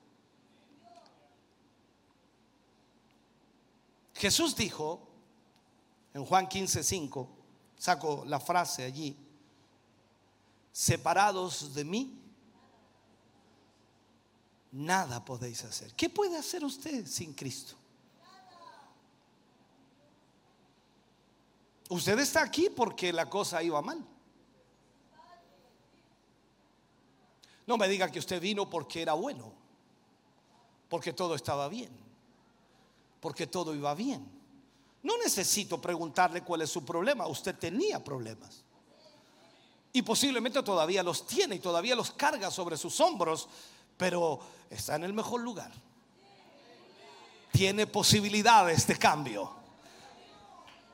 Jesús dijo en Juan 15, 5, saco la frase allí, separados de mí, nada podéis hacer. ¿Qué puede hacer usted sin Cristo? Usted está aquí porque la cosa iba mal. No me diga que usted vino porque era bueno, porque todo estaba bien, porque todo iba bien. No necesito preguntarle cuál es su problema, usted tenía problemas. Y posiblemente todavía los tiene y todavía los carga sobre sus hombros, pero está en el mejor lugar. Tiene posibilidades de cambio.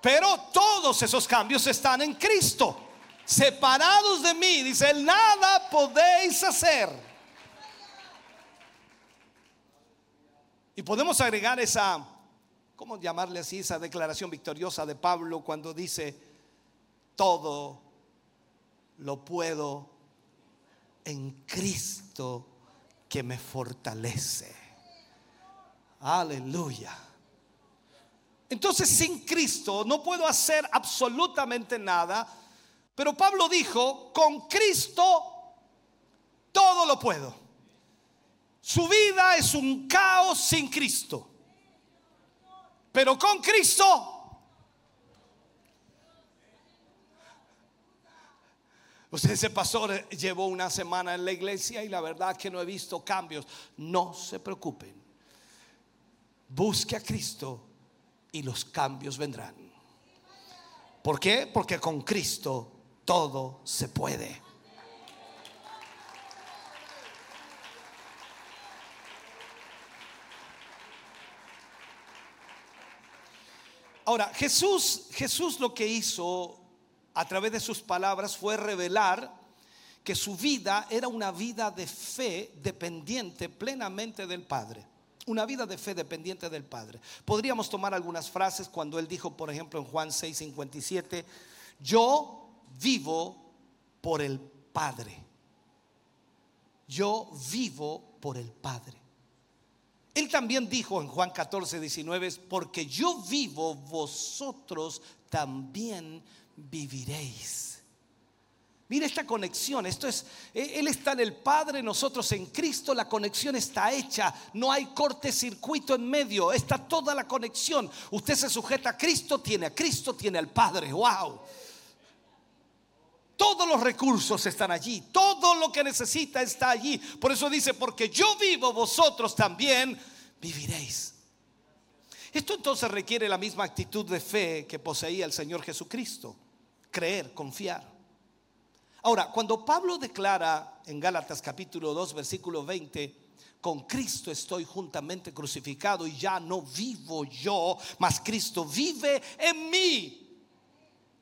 Pero todos esos cambios están en Cristo separados de mí, dice, nada podéis hacer. Y podemos agregar esa, ¿cómo llamarle así? Esa declaración victoriosa de Pablo cuando dice, todo lo puedo en Cristo que me fortalece. Aleluya. Entonces sin Cristo no puedo hacer absolutamente nada pero Pablo dijo, con Cristo todo lo puedo. Su vida es un caos sin Cristo. Pero con Cristo Usted ese pastor llevó una semana en la iglesia y la verdad que no he visto cambios. No se preocupen. Busque a Cristo y los cambios vendrán. ¿Por qué? Porque con Cristo todo se puede. Ahora, Jesús, Jesús lo que hizo a través de sus palabras fue revelar que su vida era una vida de fe dependiente plenamente del Padre. Una vida de fe dependiente del Padre. Podríamos tomar algunas frases cuando él dijo, por ejemplo, en Juan 6:57, yo vivo por el Padre. Yo vivo por el Padre. Él también dijo en Juan 14, 19, porque yo vivo, vosotros también viviréis. Mira esta conexión, esto es, e, Él está en el Padre, nosotros en Cristo, la conexión está hecha, no hay corte circuito en medio, está toda la conexión. Usted se sujeta a Cristo, tiene a Cristo, tiene al Padre, wow. Todos los recursos están allí, todo lo que necesita está allí. Por eso dice, porque yo vivo, vosotros también viviréis. Esto entonces requiere la misma actitud de fe que poseía el Señor Jesucristo. Creer, confiar. Ahora, cuando Pablo declara en Gálatas capítulo 2, versículo 20, con Cristo estoy juntamente crucificado y ya no vivo yo, mas Cristo vive en mí.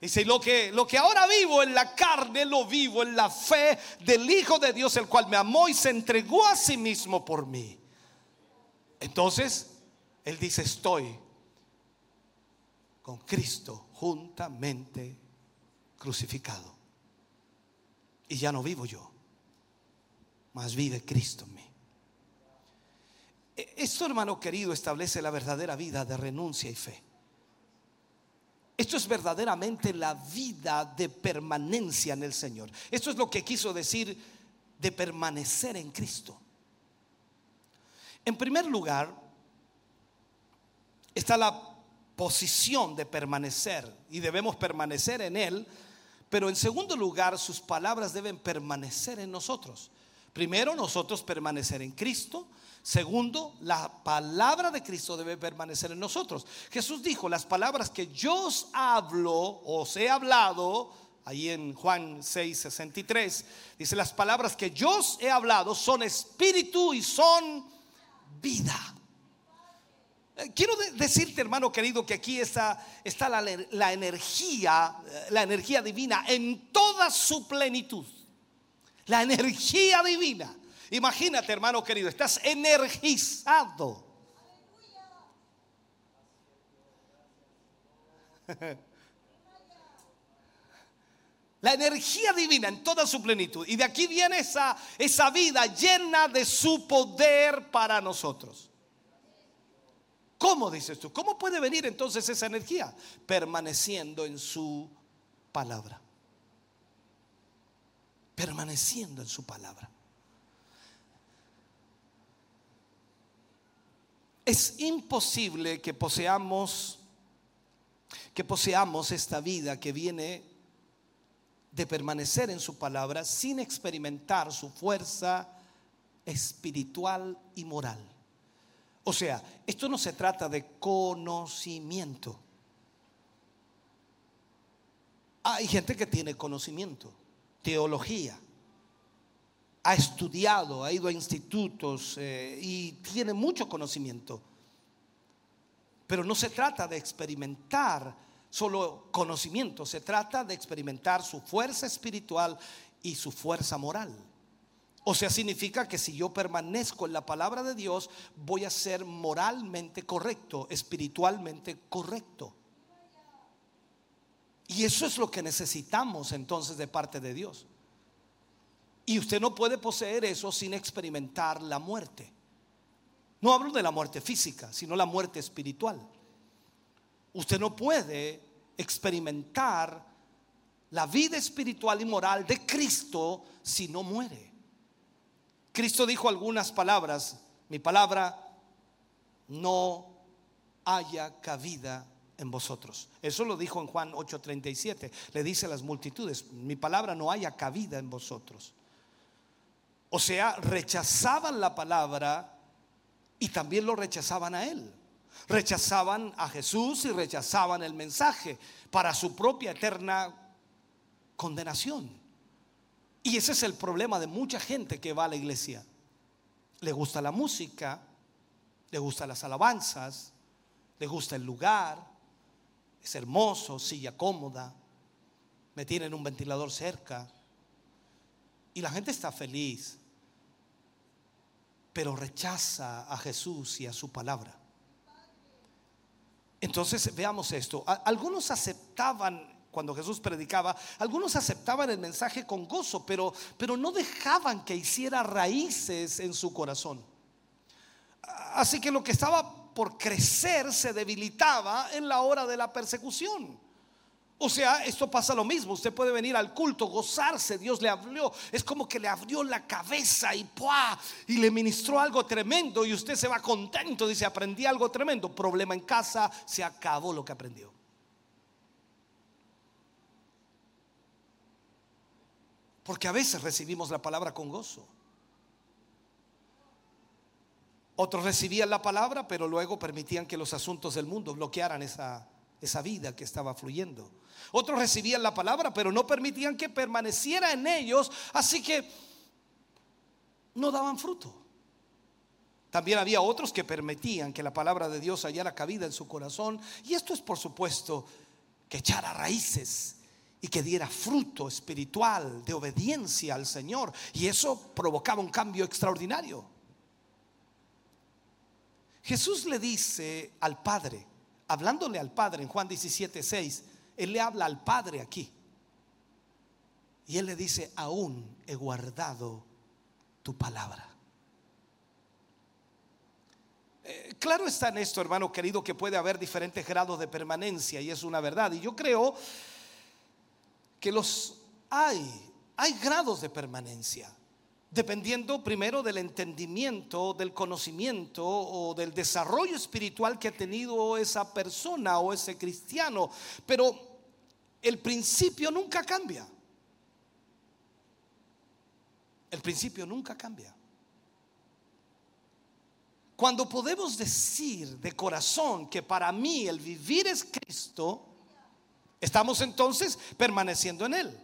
Dice, lo que, lo que ahora vivo en la carne, lo vivo en la fe del Hijo de Dios, el cual me amó y se entregó a sí mismo por mí. Entonces, Él dice, estoy con Cristo juntamente crucificado. Y ya no vivo yo, mas vive Cristo en mí. E, esto, hermano querido, establece la verdadera vida de renuncia y fe. Esto es verdaderamente la vida de permanencia en el Señor. Esto es lo que quiso decir de permanecer en Cristo. En primer lugar, está la posición de permanecer y debemos permanecer en Él, pero en segundo lugar, sus palabras deben permanecer en nosotros. Primero, nosotros permanecer en Cristo. Segundo, la palabra de Cristo debe permanecer en nosotros. Jesús dijo, las palabras que yo os hablo, os he hablado, ahí en Juan 6, 63, dice, las palabras que yo os he hablado son espíritu y son vida. Eh, quiero decirte, hermano querido, que aquí está, está la, energía, eh, la energía divina en toda su plenitud. La energía divina. Imagínate, hermano querido, estás energizado. La energía divina en toda su plenitud. Y de aquí viene esa, esa vida llena de su poder para nosotros. ¿Cómo dices tú? ¿Cómo puede venir entonces esa energía? Permaneciendo en su palabra. Permaneciendo en su palabra. Es imposible que poseamos que poseamos esta vida que viene de permanecer en su palabra sin experimentar su fuerza espiritual y moral. O sea, esto no se trata de conocimiento. Hay gente que tiene conocimiento, teología, ha estudiado, ha ido a institutos eh, y tiene mucho conocimiento. Pero no se trata de experimentar solo conocimiento, se trata de experimentar su fuerza espiritual y su fuerza moral. O sea, significa que si yo permanezco en la palabra de Dios, voy a ser moralmente correcto, espiritualmente correcto. Y eso es lo que necesitamos entonces de parte de Dios. Y usted no puede poseer eso sin experimentar la muerte. No hablo de la muerte física, sino la muerte espiritual. Usted no puede experimentar la vida espiritual y moral de Cristo si no muere. Cristo dijo algunas palabras, mi palabra no haya cabida en vosotros. Eso lo dijo en Juan 8:37. Le dice a las multitudes, mi palabra no haya cabida en vosotros. O sea, rechazaban la palabra y también lo rechazaban a él. Rechazaban a Jesús y rechazaban el mensaje para su propia eterna condenación. Y ese es el problema de mucha gente que va a la iglesia. Le gusta la música, le gustan las alabanzas, le gusta el lugar, es hermoso, silla cómoda, me tienen un ventilador cerca. Y la gente está feliz, pero rechaza a Jesús y a su palabra. Entonces veamos esto. Algunos aceptaban cuando Jesús predicaba, algunos aceptaban el mensaje con gozo, pero, pero no dejaban que hiciera raíces en su corazón. Así que lo que estaba por crecer se debilitaba en la hora de la persecución. O sea, esto pasa lo mismo. Usted puede venir al culto, gozarse. Dios le habló. Es como que le abrió la cabeza y y le ministró algo tremendo. Y usted se va contento. Dice, aprendí algo tremendo. Problema en casa, se acabó lo que aprendió. Porque a veces recibimos la palabra con gozo. Otros recibían la palabra, pero luego permitían que los asuntos del mundo bloquearan esa, esa vida que estaba fluyendo. Otros recibían la palabra, pero no permitían que permaneciera en ellos, así que no daban fruto. También había otros que permitían que la palabra de Dios hallara cabida en su corazón, y esto es por supuesto que echara raíces y que diera fruto espiritual de obediencia al Señor, y eso provocaba un cambio extraordinario. Jesús le dice al Padre, hablándole al Padre en Juan 17, 6, él le habla al Padre aquí. Y Él le dice, aún he guardado tu palabra. Eh, claro está en esto, hermano querido, que puede haber diferentes grados de permanencia y es una verdad. Y yo creo que los hay, hay grados de permanencia dependiendo primero del entendimiento, del conocimiento o del desarrollo espiritual que ha tenido esa persona o ese cristiano. Pero el principio nunca cambia. El principio nunca cambia. Cuando podemos decir de corazón que para mí el vivir es Cristo, Estamos entonces permaneciendo en Él.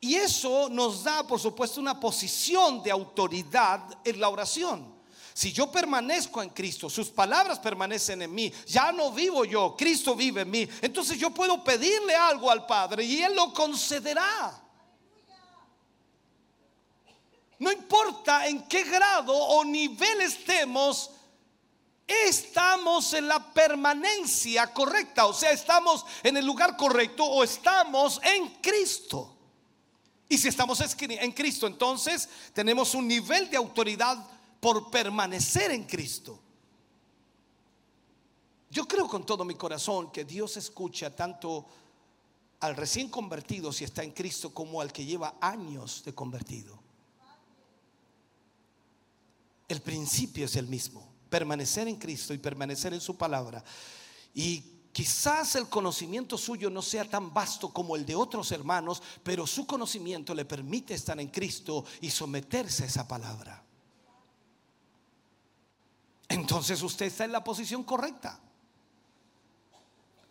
Y eso nos da, por supuesto, una posición de autoridad en la oración. Si yo permanezco en Cristo, sus palabras permanecen en mí, ya no vivo yo, Cristo vive en mí, entonces yo puedo pedirle algo al Padre y Él lo concederá. No importa en qué grado o nivel estemos, estamos en la permanencia correcta, o sea, estamos en el lugar correcto o estamos en Cristo. Y si estamos en Cristo, entonces tenemos un nivel de autoridad por permanecer en Cristo. Yo creo con todo mi corazón que Dios escucha tanto al recién convertido si está en Cristo como al que lleva años de convertido. El principio es el mismo, permanecer en Cristo y permanecer en su palabra. Y Quizás el conocimiento suyo no sea tan vasto como el de otros hermanos, pero su conocimiento le permite estar en Cristo y someterse a esa palabra. Entonces usted está en la posición correcta.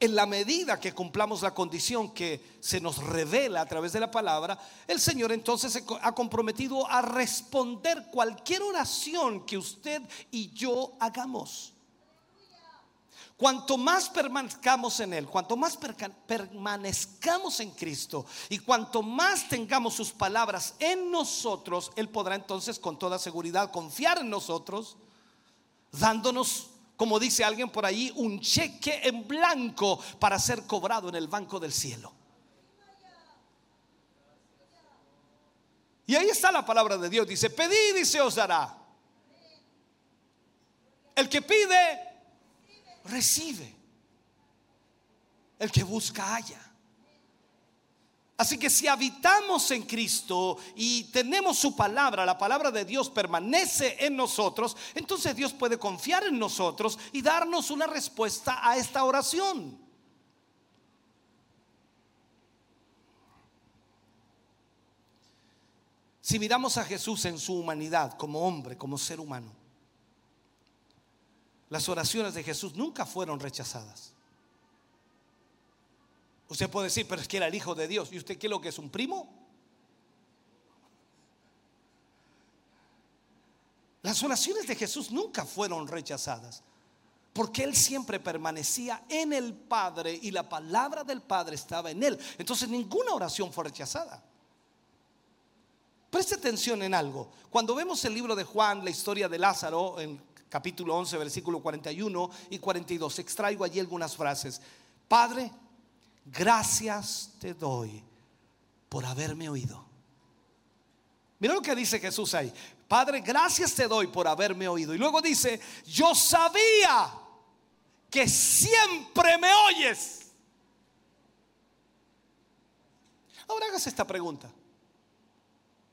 En la medida que cumplamos la condición que se nos revela a través de la palabra, el Señor entonces se ha comprometido a responder cualquier oración que usted y yo hagamos. Cuanto más permanezcamos en Él, cuanto más permanezcamos en Cristo y cuanto más tengamos sus palabras en nosotros, Él podrá entonces con toda seguridad confiar en nosotros, dándonos, como dice alguien por ahí, un cheque en blanco para ser cobrado en el banco del cielo. Y ahí está la palabra de Dios. Dice, pedid y se os dará. El que pide, recibe. El que busca haya. Así que si habitamos en Cristo y tenemos su palabra, la palabra de Dios permanece en nosotros, entonces Dios puede confiar en nosotros y darnos una respuesta a esta oración. Si miramos a Jesús en su humanidad, como hombre, como ser humano, las oraciones de Jesús nunca fueron rechazadas. Usted puede decir, pero es que era el Hijo de Dios. ¿Y usted qué es lo que es un primo? Las oraciones de Jesús nunca fueron rechazadas. Porque Él siempre permanecía en el Padre y la palabra del Padre estaba en Él. Entonces ninguna oración fue rechazada. Preste atención en algo. Cuando vemos el libro de Juan, la historia de Lázaro, en capítulo 11, versículo 41 y 42. Extraigo allí algunas frases. Padre, gracias te doy por haberme oído. Mira lo que dice Jesús ahí. Padre, gracias te doy por haberme oído. Y luego dice, yo sabía que siempre me oyes. Ahora hagas esta pregunta.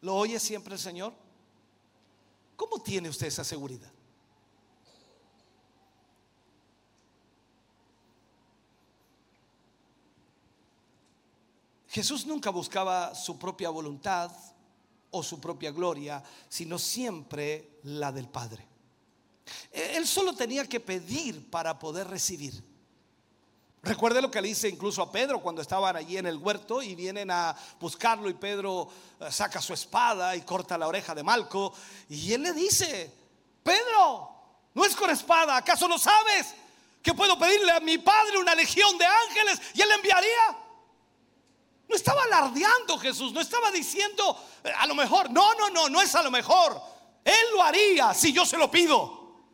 ¿Lo oye siempre el Señor? ¿Cómo tiene usted esa seguridad? Jesús nunca buscaba su propia voluntad o su propia gloria, sino siempre la del Padre. Él solo tenía que pedir para poder recibir. Recuerde lo que le dice incluso a Pedro cuando estaban allí en el huerto y vienen a buscarlo y Pedro eh, saca su espada y corta la oreja de Malco y él le dice, Pedro, no es con espada, ¿acaso no sabes que puedo pedirle a mi Padre una legión de ángeles y él enviaría? No estaba alardeando Jesús, no estaba diciendo eh, a lo mejor, no, no, no, no es a lo mejor. Él lo haría si yo se lo pido.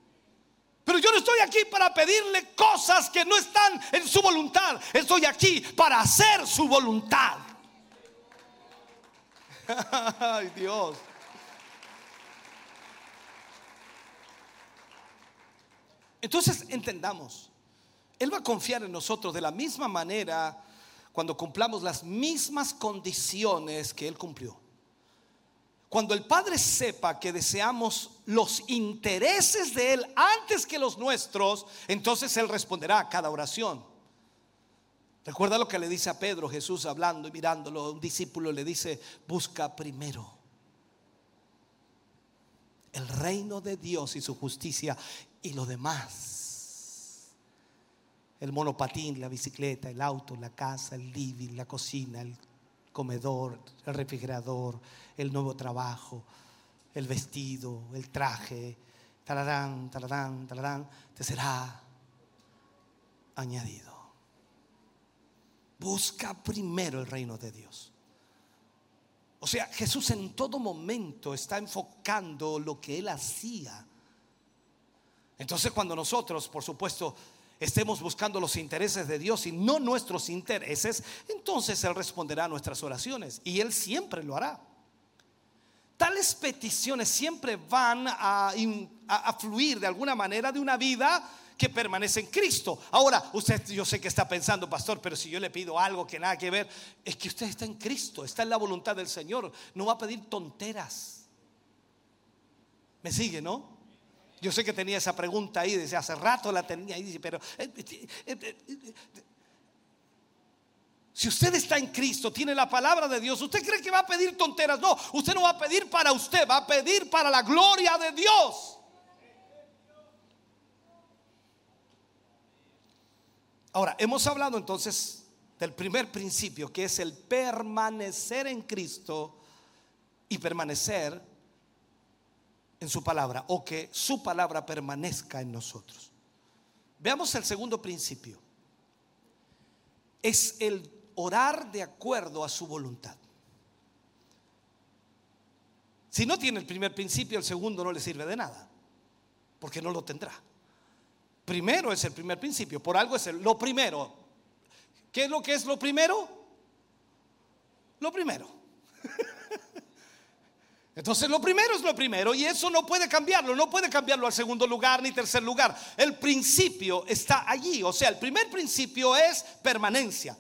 Pero yo no estoy aquí para pedirle cosas que no están en su voluntad. Estoy aquí para hacer su voluntad. Ay Dios. Entonces entendamos, Él va a confiar en nosotros de la misma manera cuando cumplamos las mismas condiciones que Él cumplió. Cuando el Padre sepa que deseamos los intereses de Él antes que los nuestros, entonces Él responderá a cada oración. Recuerda lo que le dice a Pedro Jesús hablando y mirándolo. Un discípulo le dice, busca primero el reino de Dios y su justicia y lo demás el monopatín, la bicicleta, el auto, la casa, el living, la cocina, el comedor, el refrigerador, el nuevo trabajo, el vestido, el traje, talarán, talarán, talarán, te será añadido. Busca primero el reino de Dios. O sea, Jesús en todo momento está enfocando lo que él hacía. Entonces cuando nosotros, por supuesto, estemos buscando los intereses de Dios y no nuestros intereses, entonces Él responderá a nuestras oraciones y Él siempre lo hará. Tales peticiones siempre van a, a, fluir de alguna manera de una vida que permanece en Cristo. Ahora, usted yo sé que está pensando, pastor, pero si yo le pido algo que nada que ver, es que usted está en Cristo, está en la voluntad del Señor, no va a pedir tonteras. ¿Me sigue, no? Yo sé que tenía esa pregunta ahí, desde hace rato la tenía ahí, pero... Eh, eh, eh, si usted está en Cristo, tiene la palabra de Dios, ¿usted cree que va a pedir tonteras? No, usted no va a pedir para usted, va a pedir para la gloria de Dios. Ahora, hemos hablado entonces del primer principio, que es el permanecer en Cristo y permanecer en su palabra, o que su palabra permanezca en nosotros. Veamos el segundo principio. Es el orar de acuerdo a su voluntad. Si no tiene el primer principio, el segundo no le sirve de nada, porque no lo tendrá. Primero es el primer principio, por algo es lo primero. ¿Qué es lo que es lo primero? Lo primero. Entonces lo primero es lo primero y eso no puede cambiarlo, no puede cambiarlo al segundo lugar ni tercer lugar. El principio está allí, o sea, el primer principio es permanencia.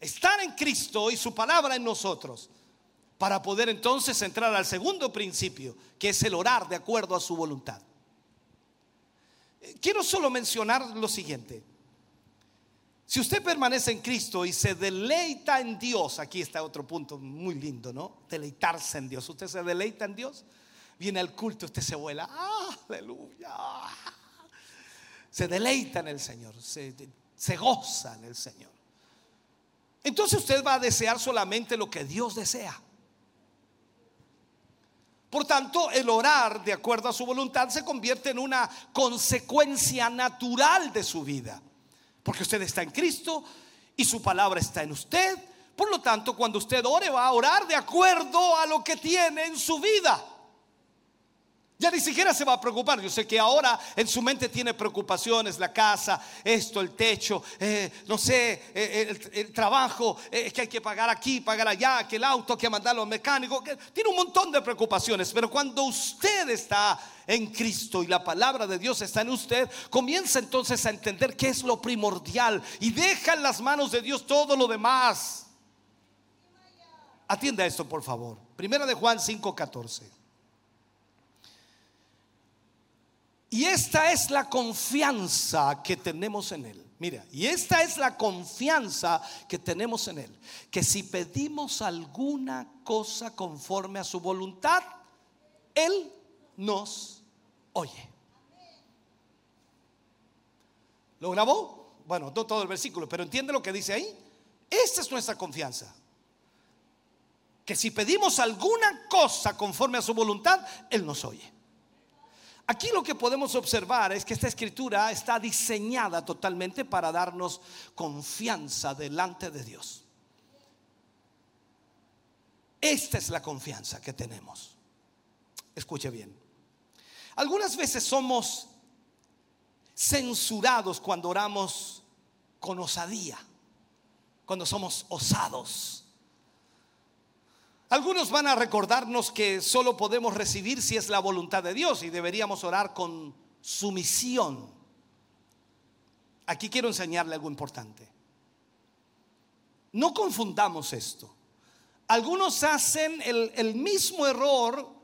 Estar en Cristo y su palabra en nosotros para poder entonces entrar al segundo principio, que es el orar de acuerdo a su voluntad. Quiero solo mencionar lo siguiente. Si usted permanece en Cristo y se deleita en Dios, aquí está otro punto muy lindo, ¿no? Deleitarse en Dios. Usted se deleita en Dios, viene al culto, usted se vuela, aleluya. Se deleita en el Señor, se, se goza en el Señor. Entonces usted va a desear solamente lo que Dios desea. Por tanto, el orar de acuerdo a su voluntad se convierte en una consecuencia natural de su vida. Porque usted está en Cristo y su palabra está en usted. Por lo tanto, cuando usted ore, va a orar de acuerdo a lo que tiene en su vida. Ya ni siquiera se va a preocupar. Yo sé que ahora en su mente tiene preocupaciones, la casa, esto, el techo, eh, no sé, eh, el, trabajo, eh, que hay que pagar aquí, pagar allá, que el auto, que mandarlo al mecánico. tiene un montón de preocupaciones. Pero cuando usted está en Cristo y la palabra de Dios está en usted, comienza entonces a entender qué es lo primordial y deja en las manos de Dios todo lo demás. Atienda esto, por favor. Primera de Juan 5:14. Y esta es la confianza que tenemos en Él. Mira, y esta es la confianza que tenemos en Él. Que si pedimos alguna cosa conforme a su voluntad, Él nos oye. ¿Lo grabó? Bueno, no todo el versículo, pero entiende lo que dice ahí. Esta es nuestra confianza. Que si pedimos alguna cosa conforme a su voluntad, Él nos oye. Aquí lo que podemos observar es que esta escritura está diseñada totalmente para darnos confianza delante de Dios. Esta es la confianza que tenemos. Escuche bien. Algunas veces somos censurados cuando oramos con osadía, cuando somos osados algunos van a recordarnos que solo podemos recibir si es la voluntad de Dios y deberíamos orar con sumisión. Aquí quiero enseñarle algo importante. No confundamos esto. Algunos hacen el, mismo error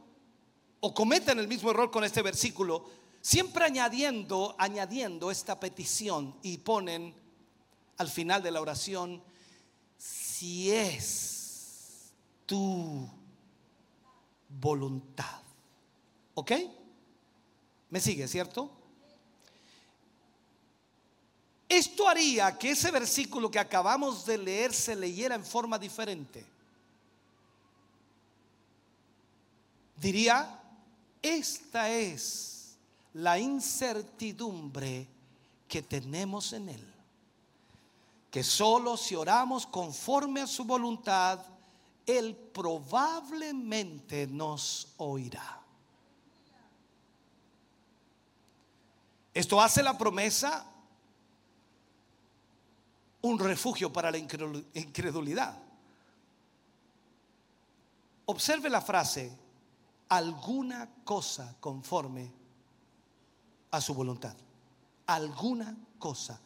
o cometen el mismo error con este versículo, siempre añadiendo, añadiendo esta petición y ponen al final de la oración, si es tu voluntad. ¿Ok? ¿Me sigue, cierto? Esto haría que ese versículo que acabamos de leer se leyera en forma diferente. Diría, esta es la incertidumbre que tenemos en Él. Que solo si oramos conforme a su voluntad, Él probablemente nos oirá. Esto hace la promesa un refugio para la incredulidad. Observe la frase, alguna cosa conforme a su voluntad. Alguna cosa.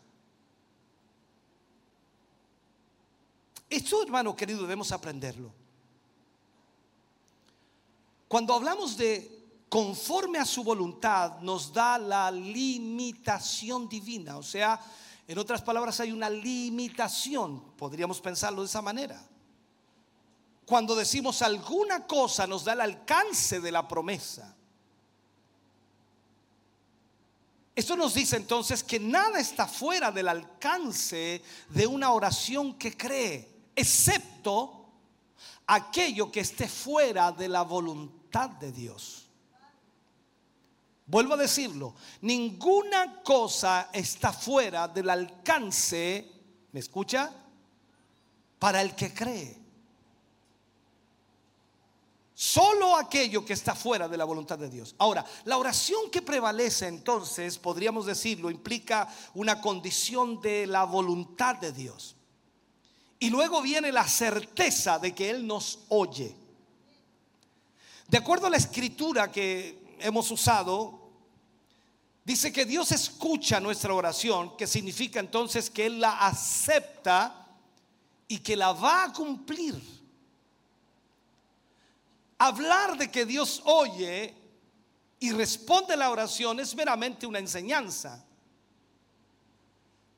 Esto, hermano querido, debemos aprenderlo. Cuando hablamos de conforme a su voluntad, nos da la limitación divina. O sea, en otras palabras, hay una limitación. Podríamos pensarlo de esa manera. Cuando decimos alguna cosa nos da el alcance de la promesa. Esto nos dice entonces que nada está fuera del alcance de una oración que cree, excepto aquello que esté fuera de la voluntad de Dios. Vuelvo a decirlo, ninguna cosa está fuera del alcance, ¿me escucha? Para el que cree. Solo aquello que está fuera de la voluntad de Dios. Ahora, la oración que prevalece entonces, podríamos decirlo, implica una condición de la voluntad de Dios. Y luego viene la certeza de que Él nos oye. De acuerdo a la escritura que hemos usado, dice que Dios escucha nuestra oración, que significa entonces que Él la acepta y que la va a cumplir. Hablar de que Dios oye y responde la oración es meramente una enseñanza.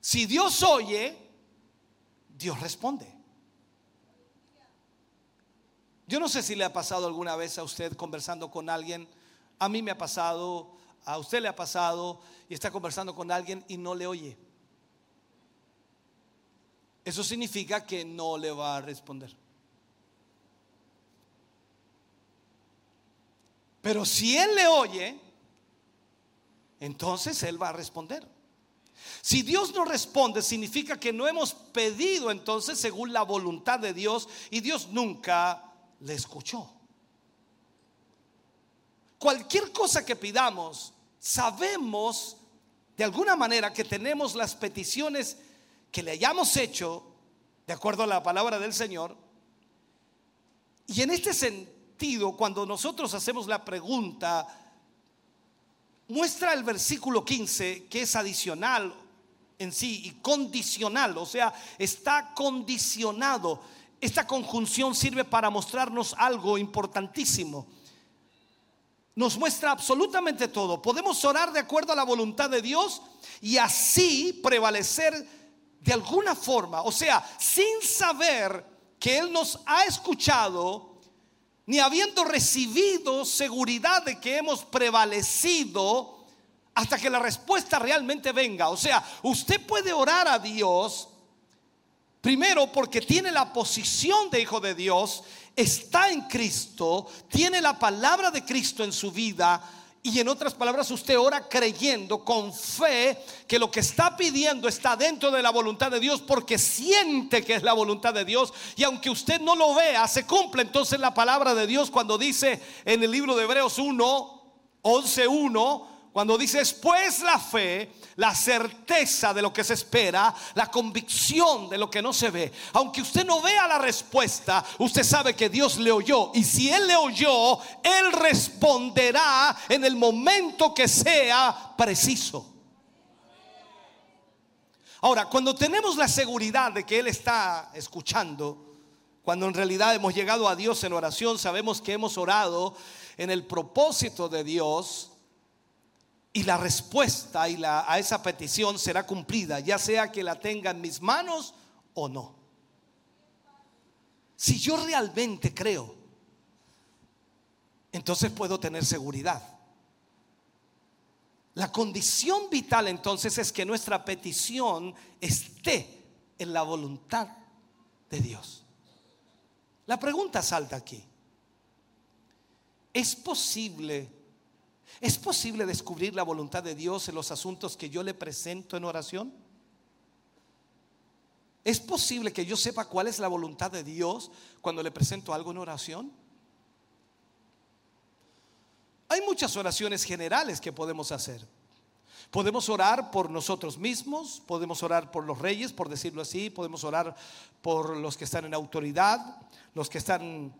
Si Dios oye, Dios responde. Yo no sé si le ha pasado alguna vez a usted conversando con alguien a mí me ha pasado, a usted le ha pasado y está conversando con alguien y no le oye. Eso significa que no le va a responder. Pero si él le oye, entonces él va a responder. Si Dios no responde, significa que no hemos pedido entonces según la voluntad de Dios y Dios nunca le escuchó. Cualquier cosa que pidamos, sabemos de alguna manera que tenemos las peticiones que le hayamos hecho de acuerdo a la palabra del Señor. Y en este sentido, cuando nosotros hacemos la pregunta, muestra el versículo 15 que es adicional en sí y condicional, o sea, está condicionado. Esta conjunción sirve para mostrarnos algo importantísimo nos muestra absolutamente todo. Podemos orar de acuerdo a la voluntad de Dios y así prevalecer de alguna forma. O sea, sin saber que Él nos ha escuchado, ni habiendo recibido seguridad de que hemos prevalecido hasta que la respuesta realmente venga. O sea, usted puede orar a Dios primero porque tiene la posición de hijo de Dios está en Cristo, tiene la palabra de Cristo en su vida, y en otras palabras, usted ora creyendo con fe que lo que está pidiendo está dentro de la voluntad de Dios porque siente que es la voluntad de Dios. Y aunque usted no lo vea, se cumple entonces la palabra de Dios cuando dice en el libro de Hebreos 1, 11, 1, cuando dice, pues la fe, la certeza de lo que se espera, la convicción de lo que no se ve. Aunque usted no vea la respuesta, usted sabe que Dios le oyó. Y si Él le oyó, Él responderá en el momento que sea preciso. Ahora, cuando tenemos la seguridad de que Él está escuchando, cuando en realidad hemos llegado a Dios en oración, sabemos que hemos orado en el propósito de Dios, y la respuesta a esa petición será cumplida, ya sea que la tenga en mis manos o no. Si yo realmente creo, entonces puedo tener seguridad. La condición vital entonces es que nuestra petición esté en la voluntad de Dios. La pregunta salta aquí. ¿Es posible es posible descubrir la voluntad de Dios en los asuntos que yo le presento en oración? ¿Es posible que yo sepa cuál es la voluntad de Dios cuando le presento algo en oración? Hay muchas oraciones generales que podemos hacer. Podemos orar por nosotros mismos, podemos orar por los reyes, por decirlo así, podemos orar por los que están en autoridad, los que están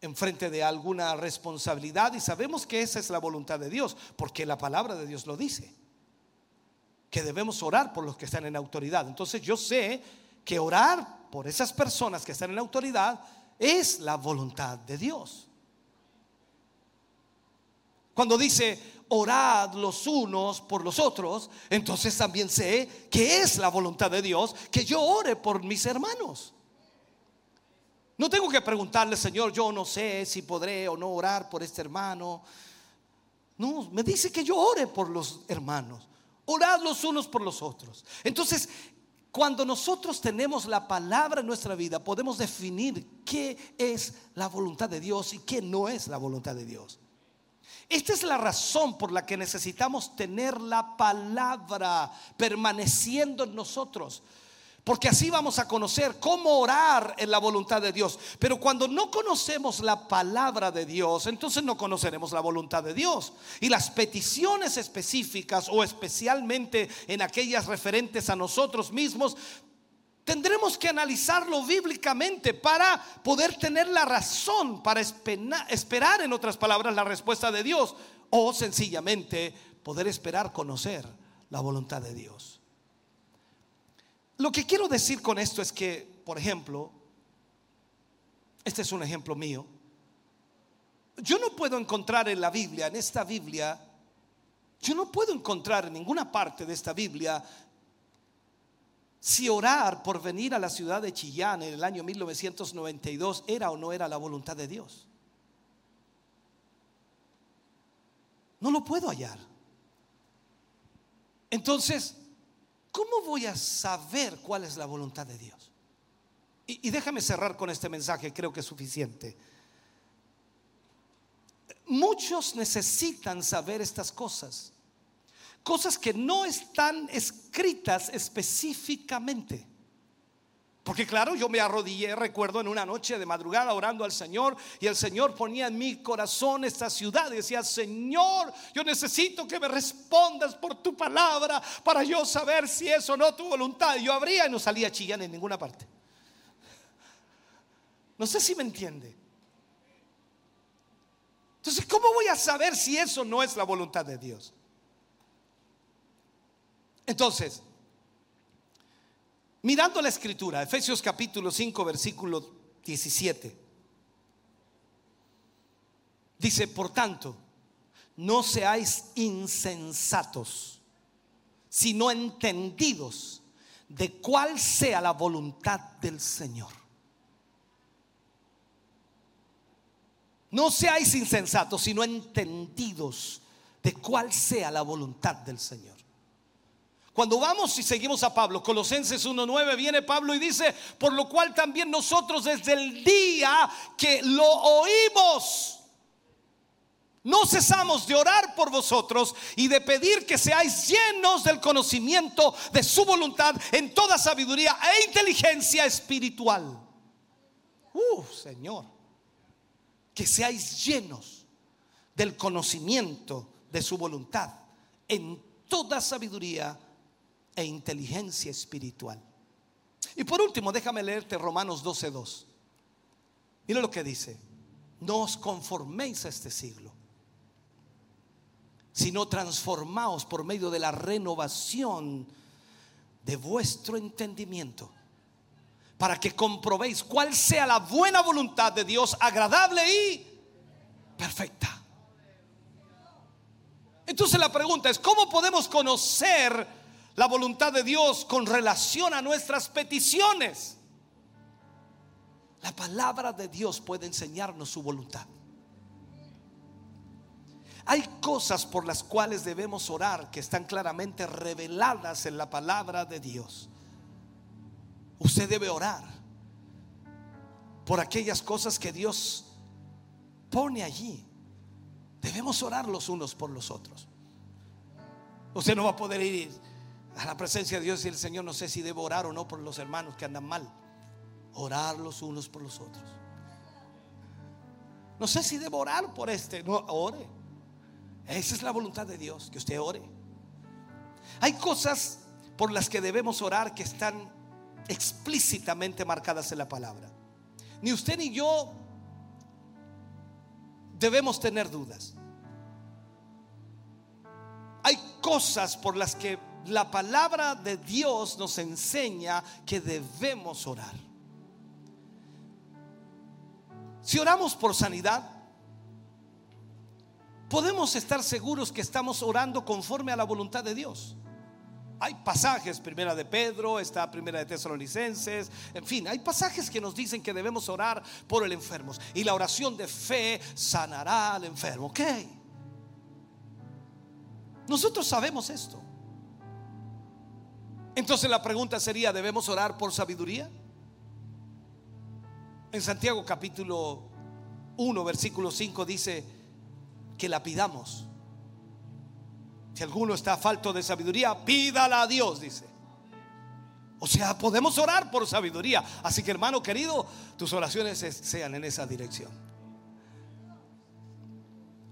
enfrente de alguna responsabilidad y sabemos que esa es la voluntad de Dios, porque la palabra de Dios lo dice, que debemos orar por los que están en autoridad. Entonces yo sé que orar por esas personas que están en autoridad es la voluntad de Dios. Cuando dice orad los unos por los otros, entonces también sé que es la voluntad de Dios que yo ore por mis hermanos. No tengo que preguntarle, Señor, yo no sé si podré o no orar por este hermano. No, me dice que yo ore por los hermanos. Orad los unos por los otros. Entonces, cuando nosotros tenemos la palabra en nuestra vida, podemos definir qué es la voluntad de Dios y qué no es la voluntad de Dios. Esta es la razón por la que necesitamos tener la palabra permaneciendo en nosotros. Porque así vamos a conocer cómo orar en la voluntad de Dios. Pero cuando no conocemos la palabra de Dios, entonces no conoceremos la voluntad de Dios. Y las peticiones específicas o especialmente en aquellas referentes a nosotros mismos, tendremos que analizarlo bíblicamente para poder tener la razón, para esperar, en otras palabras, la respuesta de Dios. O sencillamente poder esperar conocer la voluntad de Dios. Lo que quiero decir con esto es que, por ejemplo, este es un ejemplo mío, yo no puedo encontrar en la Biblia, en esta Biblia, yo no puedo encontrar en ninguna parte de esta Biblia si orar por venir a la ciudad de Chillán en el año 1992 era o no era la voluntad de Dios. No lo puedo hallar. Entonces, ¿cómo voy a saber cuál es la voluntad de Dios? Y, déjame cerrar con este mensaje, creo que es suficiente. Muchos necesitan saber estas cosas cosas que no están escritas específicamente. Porque claro, yo me arrodillé, recuerdo, en una noche de madrugada orando al Señor y el Señor ponía en mi corazón esta ciudad y decía, Señor, yo necesito que me respondas por tu palabra para yo saber si es o no tu voluntad. Y yo abría y no salía chillando en ninguna parte. No sé si me entiende. Entonces, ¿cómo voy a saber si eso no es la voluntad de Dios? Entonces, mirando la escritura, Efesios capítulo 5, versículo 17, dice, por tanto, no seáis insensatos, sino entendidos de cuál sea la voluntad del Señor. No seáis insensatos, sino entendidos de cuál sea la voluntad del Señor. Cuando vamos y seguimos a Pablo, Colosenses 1.9, viene Pablo y dice, por lo cual también nosotros desde el día que lo oímos, no cesamos de orar por vosotros y de pedir que seáis llenos del conocimiento de su voluntad en toda sabiduría e inteligencia espiritual. Uh, Señor, que seáis llenos del conocimiento de su voluntad en toda sabiduría e inteligencia espiritual. Y por último, déjame leerte Romanos 12:2. Mira lo que dice. No os conforméis a este siglo, sino transformaos por medio de la renovación de vuestro entendimiento, para que comprobéis cuál sea la buena voluntad de Dios, agradable y perfecta. Entonces la pregunta es, ¿cómo podemos conocer la voluntad de Dios con relación a nuestras peticiones. La palabra de Dios puede enseñarnos su voluntad. Hay cosas por las cuales debemos orar que están claramente reveladas en la palabra de Dios. Usted debe orar por aquellas cosas que Dios pone allí. Debemos orar los unos por los otros. Usted no va a poder ir a la presencia de Dios y el Señor no sé si debo orar o no por los hermanos que andan mal. Orar los unos por los otros. No sé si debo orar por este. No, ore. Esa es la voluntad de Dios, que usted ore. Hay cosas por las que debemos orar que están explícitamente marcadas en la palabra. Ni usted ni yo debemos tener dudas. Hay cosas por las que la palabra de Dios nos enseña que debemos orar. Si oramos por sanidad, podemos estar seguros que estamos orando conforme a la voluntad de Dios. Hay pasajes, primera de Pedro, está primera de Tesalonicenses, en fin, hay pasajes que nos dicen que debemos orar por el enfermo. Y la oración de fe sanará al enfermo. Ok. Nosotros sabemos esto. Entonces la pregunta sería, ¿debemos orar por sabiduría? En Santiago capítulo 1, versículo 5 dice, que la pidamos. Si alguno está falto de sabiduría, pídala a Dios, dice. O sea, podemos orar por sabiduría. Así que hermano querido, tus oraciones sean en esa dirección.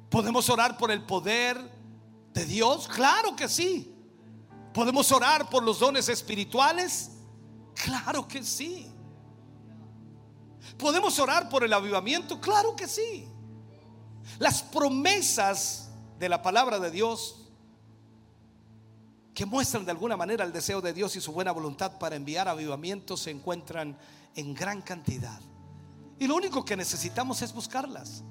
¿Podemos orar por el poder de Dios? Claro que sí. ¿Podemos orar por los dones espirituales? Claro que sí. ¿Podemos orar por el avivamiento? Claro que sí. Las promesas de la palabra de Dios que muestran de alguna manera el deseo de Dios y su buena voluntad para enviar avivamientos se encuentran en gran cantidad. Y lo único que necesitamos es buscarlas.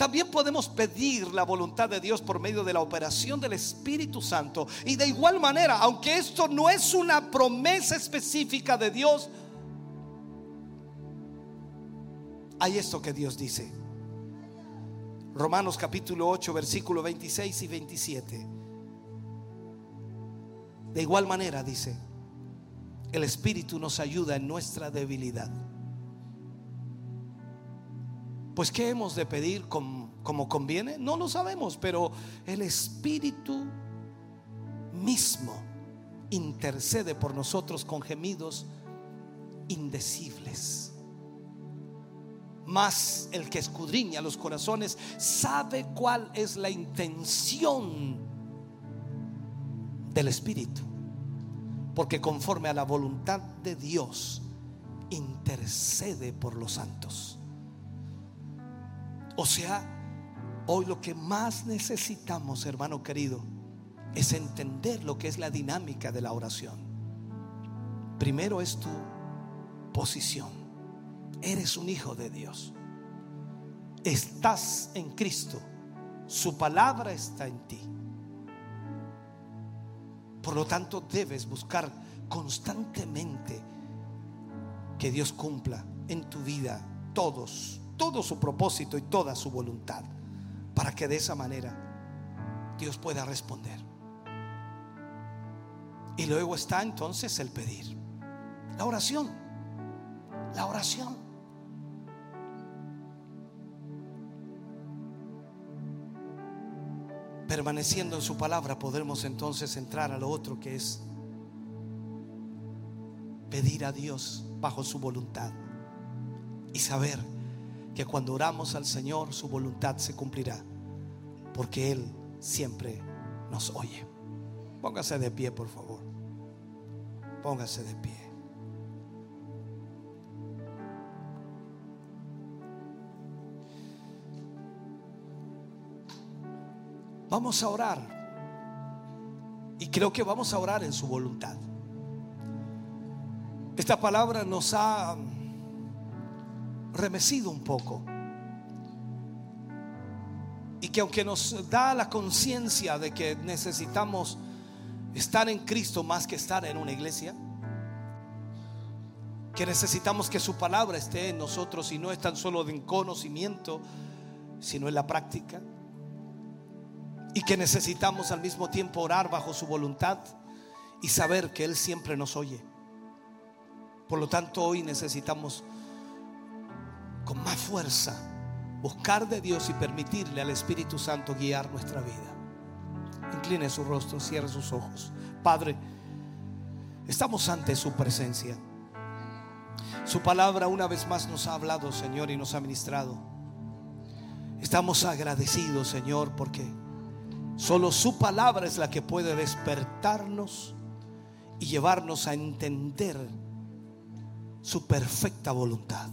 También podemos pedir la voluntad de Dios por medio de la operación del Espíritu Santo. Y de igual manera, aunque esto no es una promesa específica de Dios, hay esto que Dios dice. Romanos capítulo 8, versículo 26 y 27. De igual manera dice, el Espíritu nos ayuda en nuestra debilidad. Pues ¿qué hemos de pedir como, conviene? No lo sabemos, pero el Espíritu mismo intercede por nosotros con gemidos indecibles. Mas el que escudriña los corazones sabe cuál es la intención del Espíritu. Porque conforme a la voluntad de Dios, intercede por los santos. O sea, hoy lo que más necesitamos, hermano querido, es entender lo que es la dinámica de la oración. Primero es tu posición. Eres un hijo de Dios. Estás en Cristo. Su palabra está en ti. Por lo tanto, debes buscar constantemente que Dios cumpla en tu vida todos, todo su propósito y toda su voluntad, para que de esa manera Dios pueda responder. Y luego está entonces el pedir, la oración, la oración. permaneciendo en su palabra, podremos entonces entrar a lo otro que es pedir a Dios bajo su voluntad y saber que cuando oramos al Señor su voluntad se cumplirá, porque Él siempre nos oye. Póngase de pie, por favor. Póngase de pie. Vamos a orar. Y creo que vamos a orar en su voluntad. Esta palabra nos ha remecido un poco. Y que aunque nos da la conciencia de que necesitamos estar en Cristo más que estar en una iglesia, que necesitamos que su palabra esté en nosotros y no es tan solo de conocimiento, sino en la práctica y que necesitamos al mismo tiempo orar bajo su voluntad y saber que Él siempre nos oye. Por lo tanto, hoy necesitamos con más fuerza buscar de Dios y permitirle al Espíritu Santo guiar nuestra vida. Incline su rostro, cierre sus ojos. Padre, estamos ante su presencia. Su palabra una vez más nos ha hablado, Señor, y nos ha ministrado. Estamos agradecidos, Señor, porque solo su palabra es la que puede despertarnos y llevarnos a entender su perfecta voluntad.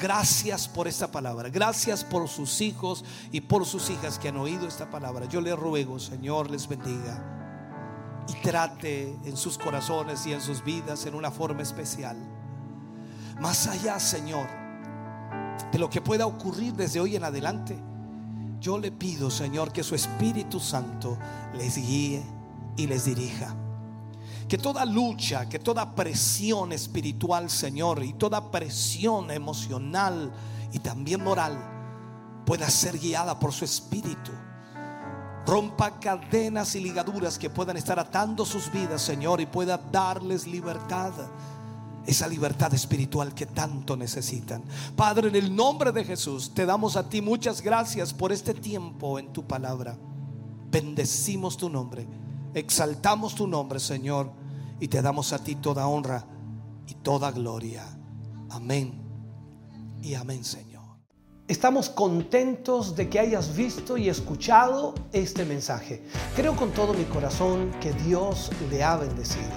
Gracias por esta palabra. Gracias por sus hijos y por sus hijas que han oído esta palabra. Yo le ruego, Señor, les bendiga y trate en sus corazones y en sus vidas en una forma especial. Más allá, Señor, de lo que pueda ocurrir desde hoy en adelante, yo le pido, Señor, que su Espíritu Santo les guíe y les dirija. Que toda lucha, que toda presión espiritual, Señor, y toda presión emocional y también moral pueda ser guiada por su Espíritu. Rompa cadenas y ligaduras que puedan estar atando sus vidas, Señor, y pueda darles libertad. Esa libertad espiritual que tanto necesitan. Padre, en el nombre de Jesús, te damos a ti muchas gracias por este tiempo en tu palabra. Bendecimos tu nombre Exaltamos tu nombre, Señor, y te damos a ti toda honra y toda gloria. Amén y amén, Señor. Estamos contentos de que hayas visto y escuchado este mensaje. Creo con todo mi corazón que Dios le ha bendecido.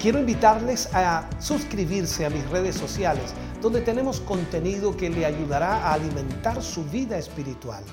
Quiero invitarles a suscribirse a mis redes sociales, donde tenemos contenido que le ayudará a alimentar su vida espiritual.